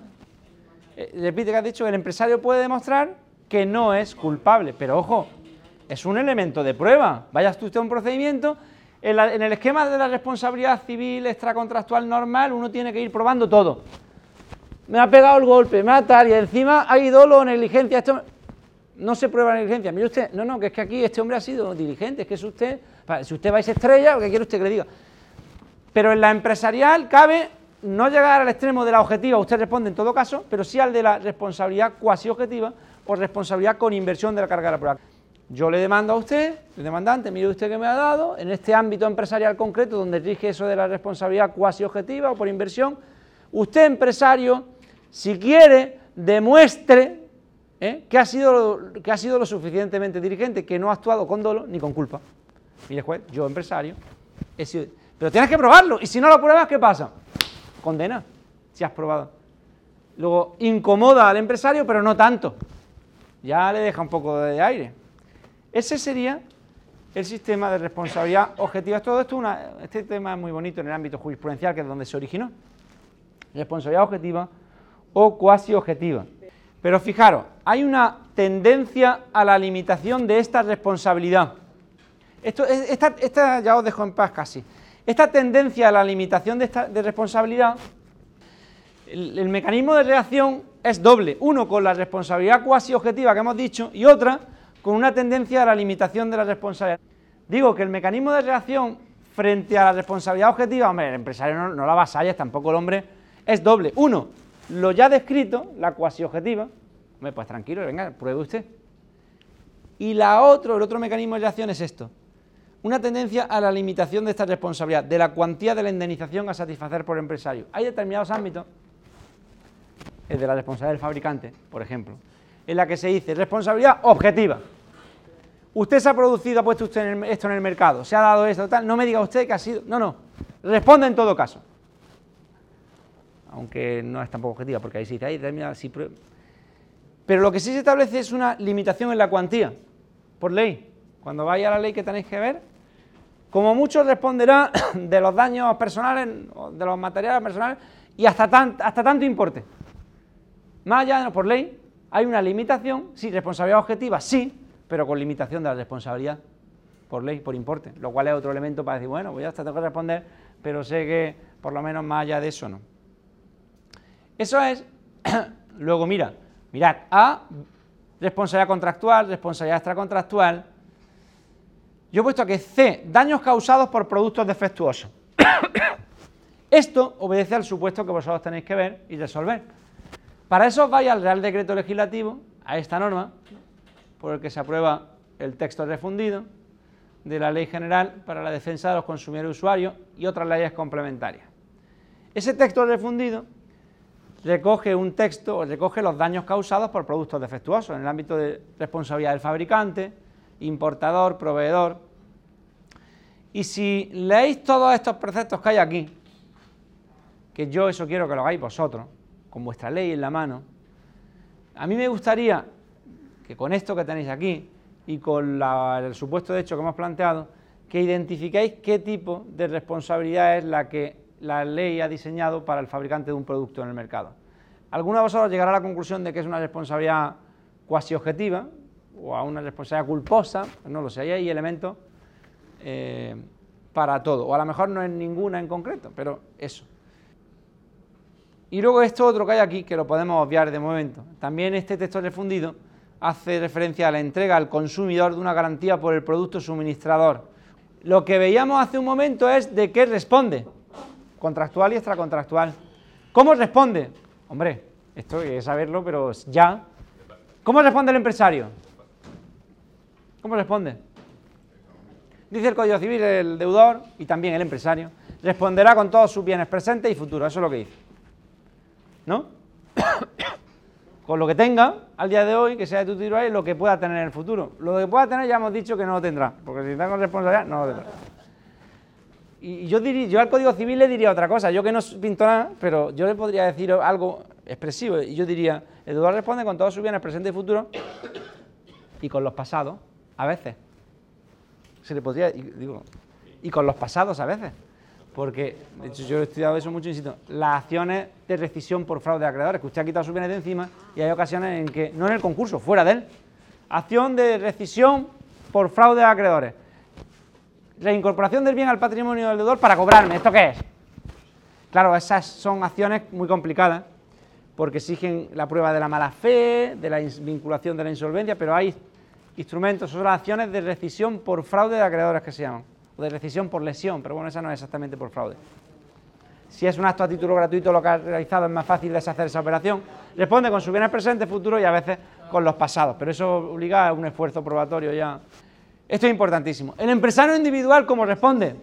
Eh, repite que has dicho, el empresario puede demostrar que no es culpable, pero ojo, es un elemento de prueba. Vayas tú usted a un procedimiento, en, el esquema de la responsabilidad civil extracontractual normal, uno tiene que ir probando todo. Me ha pegado el golpe, me ha tal, y encima hay dolo o negligencia. Esto no se prueba negligencia. Mire usted, no, no, que es que aquí este hombre ha sido dirigente, es que es usted, si usted va a estrella, ¿qué quiere usted que le diga? Pero en la empresarial cabe no llegar al extremo de la objetiva, usted responde en todo caso, pero sí al de la responsabilidad cuasi objetiva o responsabilidad con inversión de la carga de la prueba. Yo le demando a usted, el demandante, mire usted que me ha dado, en este ámbito empresarial concreto donde rige eso de la responsabilidad cuasi objetiva o por inversión, usted empresario, si quiere, demuestre ¿eh? que, ha sido, que ha sido lo suficientemente dirigente, que no ha actuado con dolo ni con culpa. Mire, juez, yo empresario, he sido... pero tienes que probarlo, y si no lo pruebas, ¿qué pasa? Condena, si has probado. Luego, incomoda al empresario, pero no tanto. Ya le deja un poco de aire. Ese sería el sistema de responsabilidad objetiva. Todo esto, una, este tema es muy bonito en el ámbito jurisprudencial, que es donde se originó. Responsabilidad objetiva o cuasi objetiva. Pero fijaros, hay una tendencia a la limitación de esta responsabilidad. Esto, esta, ya os dejo en paz casi. Esta tendencia a la limitación de, esta, de responsabilidad, el, mecanismo de reacción es doble. Uno con la responsabilidad cuasi objetiva que hemos dicho y otra con una tendencia a la limitación de la responsabilidad. Digo que el mecanismo de reacción frente a la responsabilidad objetiva, hombre, el empresario no, no la vasalla, tampoco el hombre, es doble. Uno, lo ya descrito, la cuasi objetiva, hombre, pues tranquilo, venga, pruebe usted. Y la otro, el otro mecanismo de reacción es esto, una tendencia a la limitación de esta responsabilidad, de la cuantía de la indemnización a satisfacer por el empresario. Hay determinados ámbitos, el de la responsabilidad del fabricante, por ejemplo, en la que se dice responsabilidad objetiva. Usted se ha producido, ha puesto usted esto en el mercado, se ha dado esto, tal, no me diga usted que ha sido... No, no, responde en todo caso. Aunque no es tampoco objetiva, porque ahí dice, ahí termina, si Pero lo que sí se establece es una limitación en la cuantía, por ley. Cuando vaya a la ley que tenéis que ver, como mucho responderá *coughs* de los daños personales, de los materiales personales, y hasta, hasta tanto importe. Más allá, por ley, hay una limitación, sí, responsabilidad objetiva, sí, pero con limitación de la responsabilidad, por ley, por importe, lo cual es otro elemento para decir, bueno, pues ya está, tengo que responder, pero sé que por lo menos más allá de eso no. Eso es, *clears throat* luego mira, mirad, A, responsabilidad contractual, responsabilidad extracontractual. Yo he puesto que C, daños causados por productos defectuosos. *coughs* Esto obedece al supuesto que vosotros tenéis que ver y resolver. Para eso vais al Real Decreto Legislativo, a esta norma, por el que se aprueba el texto refundido de la Ley General para la Defensa de los Consumidores y Usuarios y otras leyes complementarias. Ese texto refundido recoge un texto, recoge los daños causados por productos defectuosos en el ámbito de responsabilidad del fabricante, importador, proveedor. Y si leéis todos estos preceptos que hay aquí, que yo eso quiero que lo hagáis vosotros, con vuestra ley en la mano, a mí me gustaría que con esto que tenéis aquí y con el supuesto de hecho que hemos planteado, que identifiquéis qué tipo de responsabilidad es la que la ley ha diseñado para el fabricante de un producto en el mercado. Alguno de vosotros llegará a la conclusión de que es una responsabilidad cuasi objetiva o a una responsabilidad culposa, no lo sé, ahí hay elementos eh, para todo, o a lo mejor no es ninguna en concreto, pero eso. Y luego esto otro que hay aquí, que lo podemos obviar de momento. También este texto refundido hace referencia a la entrega al consumidor de una garantía por el producto suministrador. Lo que veíamos hace un momento es de qué responde, contractual y extracontractual. ¿Cómo responde? Hombre, esto hay que saberlo, pero ya. ¿Cómo responde el empresario? ¿Cómo responde? Dice el Código Civil, el deudor y también el empresario, responderá con todos sus bienes presentes y futuros, eso es lo que dice. ¿No? *coughs* con lo que tenga al día de hoy, que sea de tu tiro ahí, lo que pueda tener en el futuro. Lo que pueda tener ya hemos dicho que no lo tendrá, porque si tengo responsabilidad, no lo tendrá. Y yo, diría, yo al Código Civil le diría otra cosa, yo que no pinto nada, pero yo le podría decir algo expresivo, y yo diría, el deudor responde con todos sus bienes presentes y futuros, *coughs* y con los pasados, a veces. Se le podría, digo, y con los pasados a veces porque, de hecho, yo he estudiado eso mucho, insisto, las acciones de rescisión por fraude de acreedores, que usted ha quitado su bienes de encima y hay ocasiones en que, no en el concurso, fuera de él, acción de rescisión por fraude de acreedores, reincorporación del bien al patrimonio del deudor para cobrarme, ¿esto qué es? Claro, esas son acciones muy complicadas, porque exigen la prueba de la mala fe, de la vinculación de la insolvencia, pero hay instrumentos, son las acciones de rescisión por fraude de acreedores que se llaman o de rescisión por lesión, pero bueno, esa no es exactamente por fraude. Si es un acto a título gratuito lo que ha realizado, es más fácil deshacer esa operación. Responde con sus bienes presentes, futuros y a veces con los pasados, pero eso obliga a un esfuerzo probatorio ya. Esto es importantísimo. El empresario individual, ¿cómo responde?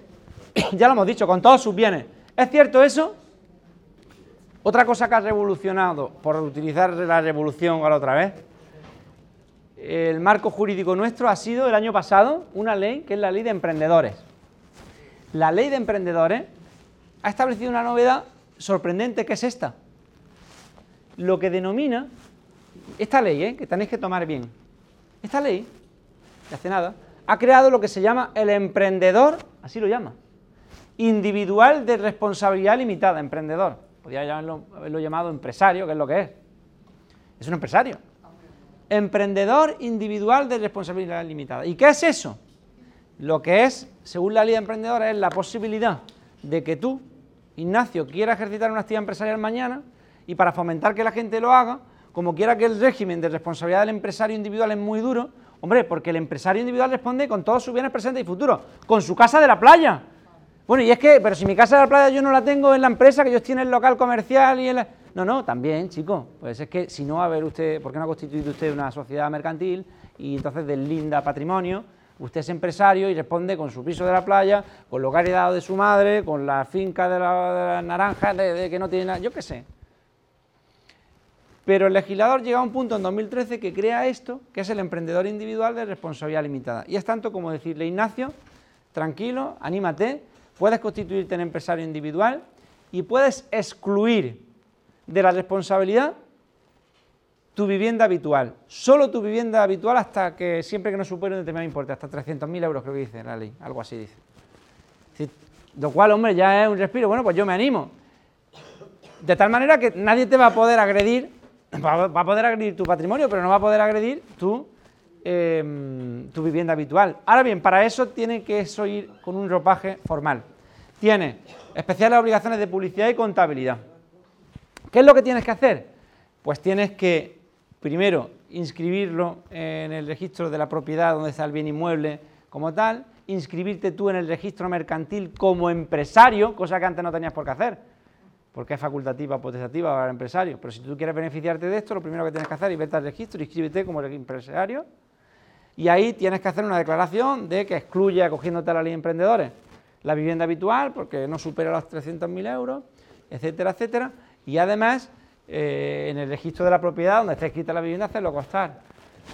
*coughs* ya lo hemos dicho, con todos sus bienes. ¿Es cierto eso? Otra cosa que ha revolucionado, por utilizar la revolución a la otra vez, el marco jurídico nuestro ha sido el año pasado una ley que es la ley de emprendedores. La ley de emprendedores ha establecido una novedad sorprendente que es esta. Lo que denomina, esta ley, ¿eh? que tenéis que tomar bien, esta ley, que hace nada, ha creado lo que se llama el emprendedor, así lo llama, individual de responsabilidad limitada, emprendedor. Podría haberlo, haberlo llamado empresario, que es lo que es. Es un empresario. Emprendedor individual de responsabilidad limitada. ¿Y qué es eso? Lo que es, según la ley de emprendedores, es la posibilidad de que tú, Ignacio, quiera ejercitar una actividad empresarial mañana y para fomentar que la gente lo haga, como quiera que el régimen de responsabilidad del empresario individual es muy duro, hombre, porque el empresario individual responde con todos sus bienes presentes y futuros, con su casa de la playa. Bueno, y es que, pero si mi casa de la playa yo no la tengo en la empresa, que ellos tienen el local comercial y en la... No, no, también, chico. Pues es que si no, a ver usted, ¿por qué no ha constituido usted una sociedad mercantil y entonces del linda patrimonio? Usted es empresario y responde con su piso de la playa, con lo que heredado de su madre, con la finca de las naranjas, de, que no tiene nada, yo qué sé. Pero el legislador llega a un punto en 2013 que crea esto, que es el emprendedor individual de responsabilidad limitada. Y es tanto como decirle, Ignacio, tranquilo, anímate, puedes constituirte en empresario individual y puedes excluir de la responsabilidad tu vivienda habitual. Solo tu vivienda habitual hasta que siempre que no supere un determinado importe, hasta 300.000 euros creo que dice la ley, algo así dice. Lo cual, hombre, ya es un respiro. Bueno, pues yo me animo. De tal manera que nadie te va a poder agredir, va a poder agredir tu patrimonio, pero no va a poder agredir tu, em, tu vivienda habitual. Ahora bien, para eso tiene que ir con un ropaje formal. Tiene especiales obligaciones de publicidad y contabilidad. ¿Qué es lo que tienes que hacer? Pues tienes que, primero, inscribirlo en el registro de la propiedad donde está el bien inmueble como tal, inscribirte tú en el registro mercantil como empresario, cosa que antes no tenías por qué hacer, porque es facultativa potestativa para el empresario. Pero si tú quieres beneficiarte de esto, lo primero que tienes que hacer es vete al registro, inscríbete como empresario, y ahí tienes que hacer una declaración de que excluye, acogiéndote a la ley de emprendedores, la vivienda habitual, porque no supera los 300.000 euros, etcétera, etcétera, y además eh, en el registro de la propiedad donde está escrita la vivienda hacerlo costar.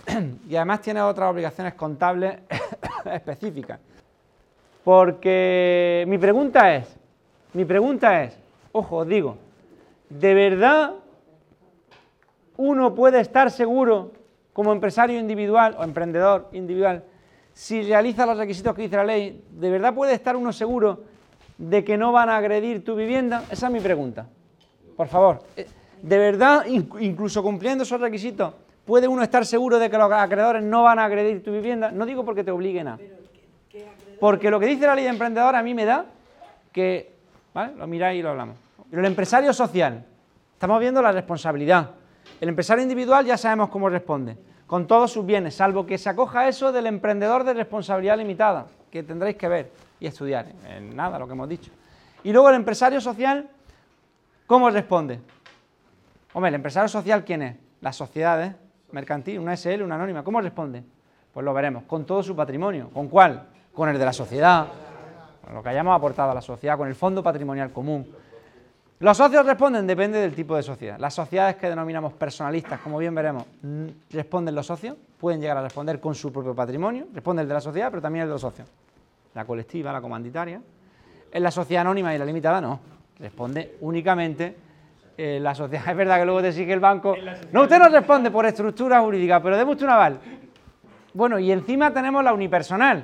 *clears throat* y además tiene otras obligaciones contables *coughs* específicas. Porque mi pregunta es, mi pregunta es, ojo, os digo, ¿de verdad uno puede estar seguro como empresario individual o emprendedor individual si realiza los requisitos que dice la ley? ¿De verdad puede estar uno seguro de que no van a agredir tu vivienda? Esa es mi pregunta. Por favor, eh, ¿de verdad, incluso cumpliendo esos requisitos, puede uno estar seguro de que los acreedores no van a agredir tu vivienda? No digo porque te obliguen a. Porque lo que dice la ley de emprendedor a mí me da que, ¿vale? Lo miráis y lo hablamos. Pero el empresario social, estamos viendo la responsabilidad. El empresario individual ya sabemos cómo responde, con todos sus bienes, salvo que se acoja eso del emprendedor de responsabilidad limitada, que tendréis que ver y estudiar. En nada, lo que hemos dicho. Y luego el empresario social ¿Cómo responde? Hombre, el empresario social, ¿quién es? Las sociedades mercantil, una SL, una anónima. ¿Cómo responde? Pues lo veremos, con todo su patrimonio. ¿Con cuál? Con el de la sociedad, con lo que hayamos aportado a la sociedad, con el fondo patrimonial común. Los socios responden, depende del tipo de sociedad. Las sociedades que denominamos personalistas, como bien veremos, responden los socios, pueden llegar a responder con su propio patrimonio, responde el de la sociedad, pero también el de los socios. La colectiva, la comanditaria. En la sociedad anónima y la limitada no. Responde únicamente eh, la sociedad. *laughs* Es verdad que luego te sigue el banco. No, usted no responde por estructura jurídica, pero demos usted un aval. Bueno, y encima tenemos la unipersonal,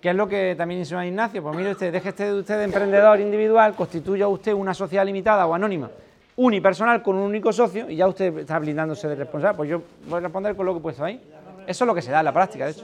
que es lo que también hizo Ignacio. Pues mire usted, deje usted, usted de emprendedor individual, constituya usted una sociedad limitada o anónima, unipersonal con un único socio, y ya usted está blindándose de responsable. Pues yo voy a responder con lo que he puesto ahí. Eso es lo que se da en la práctica, de hecho.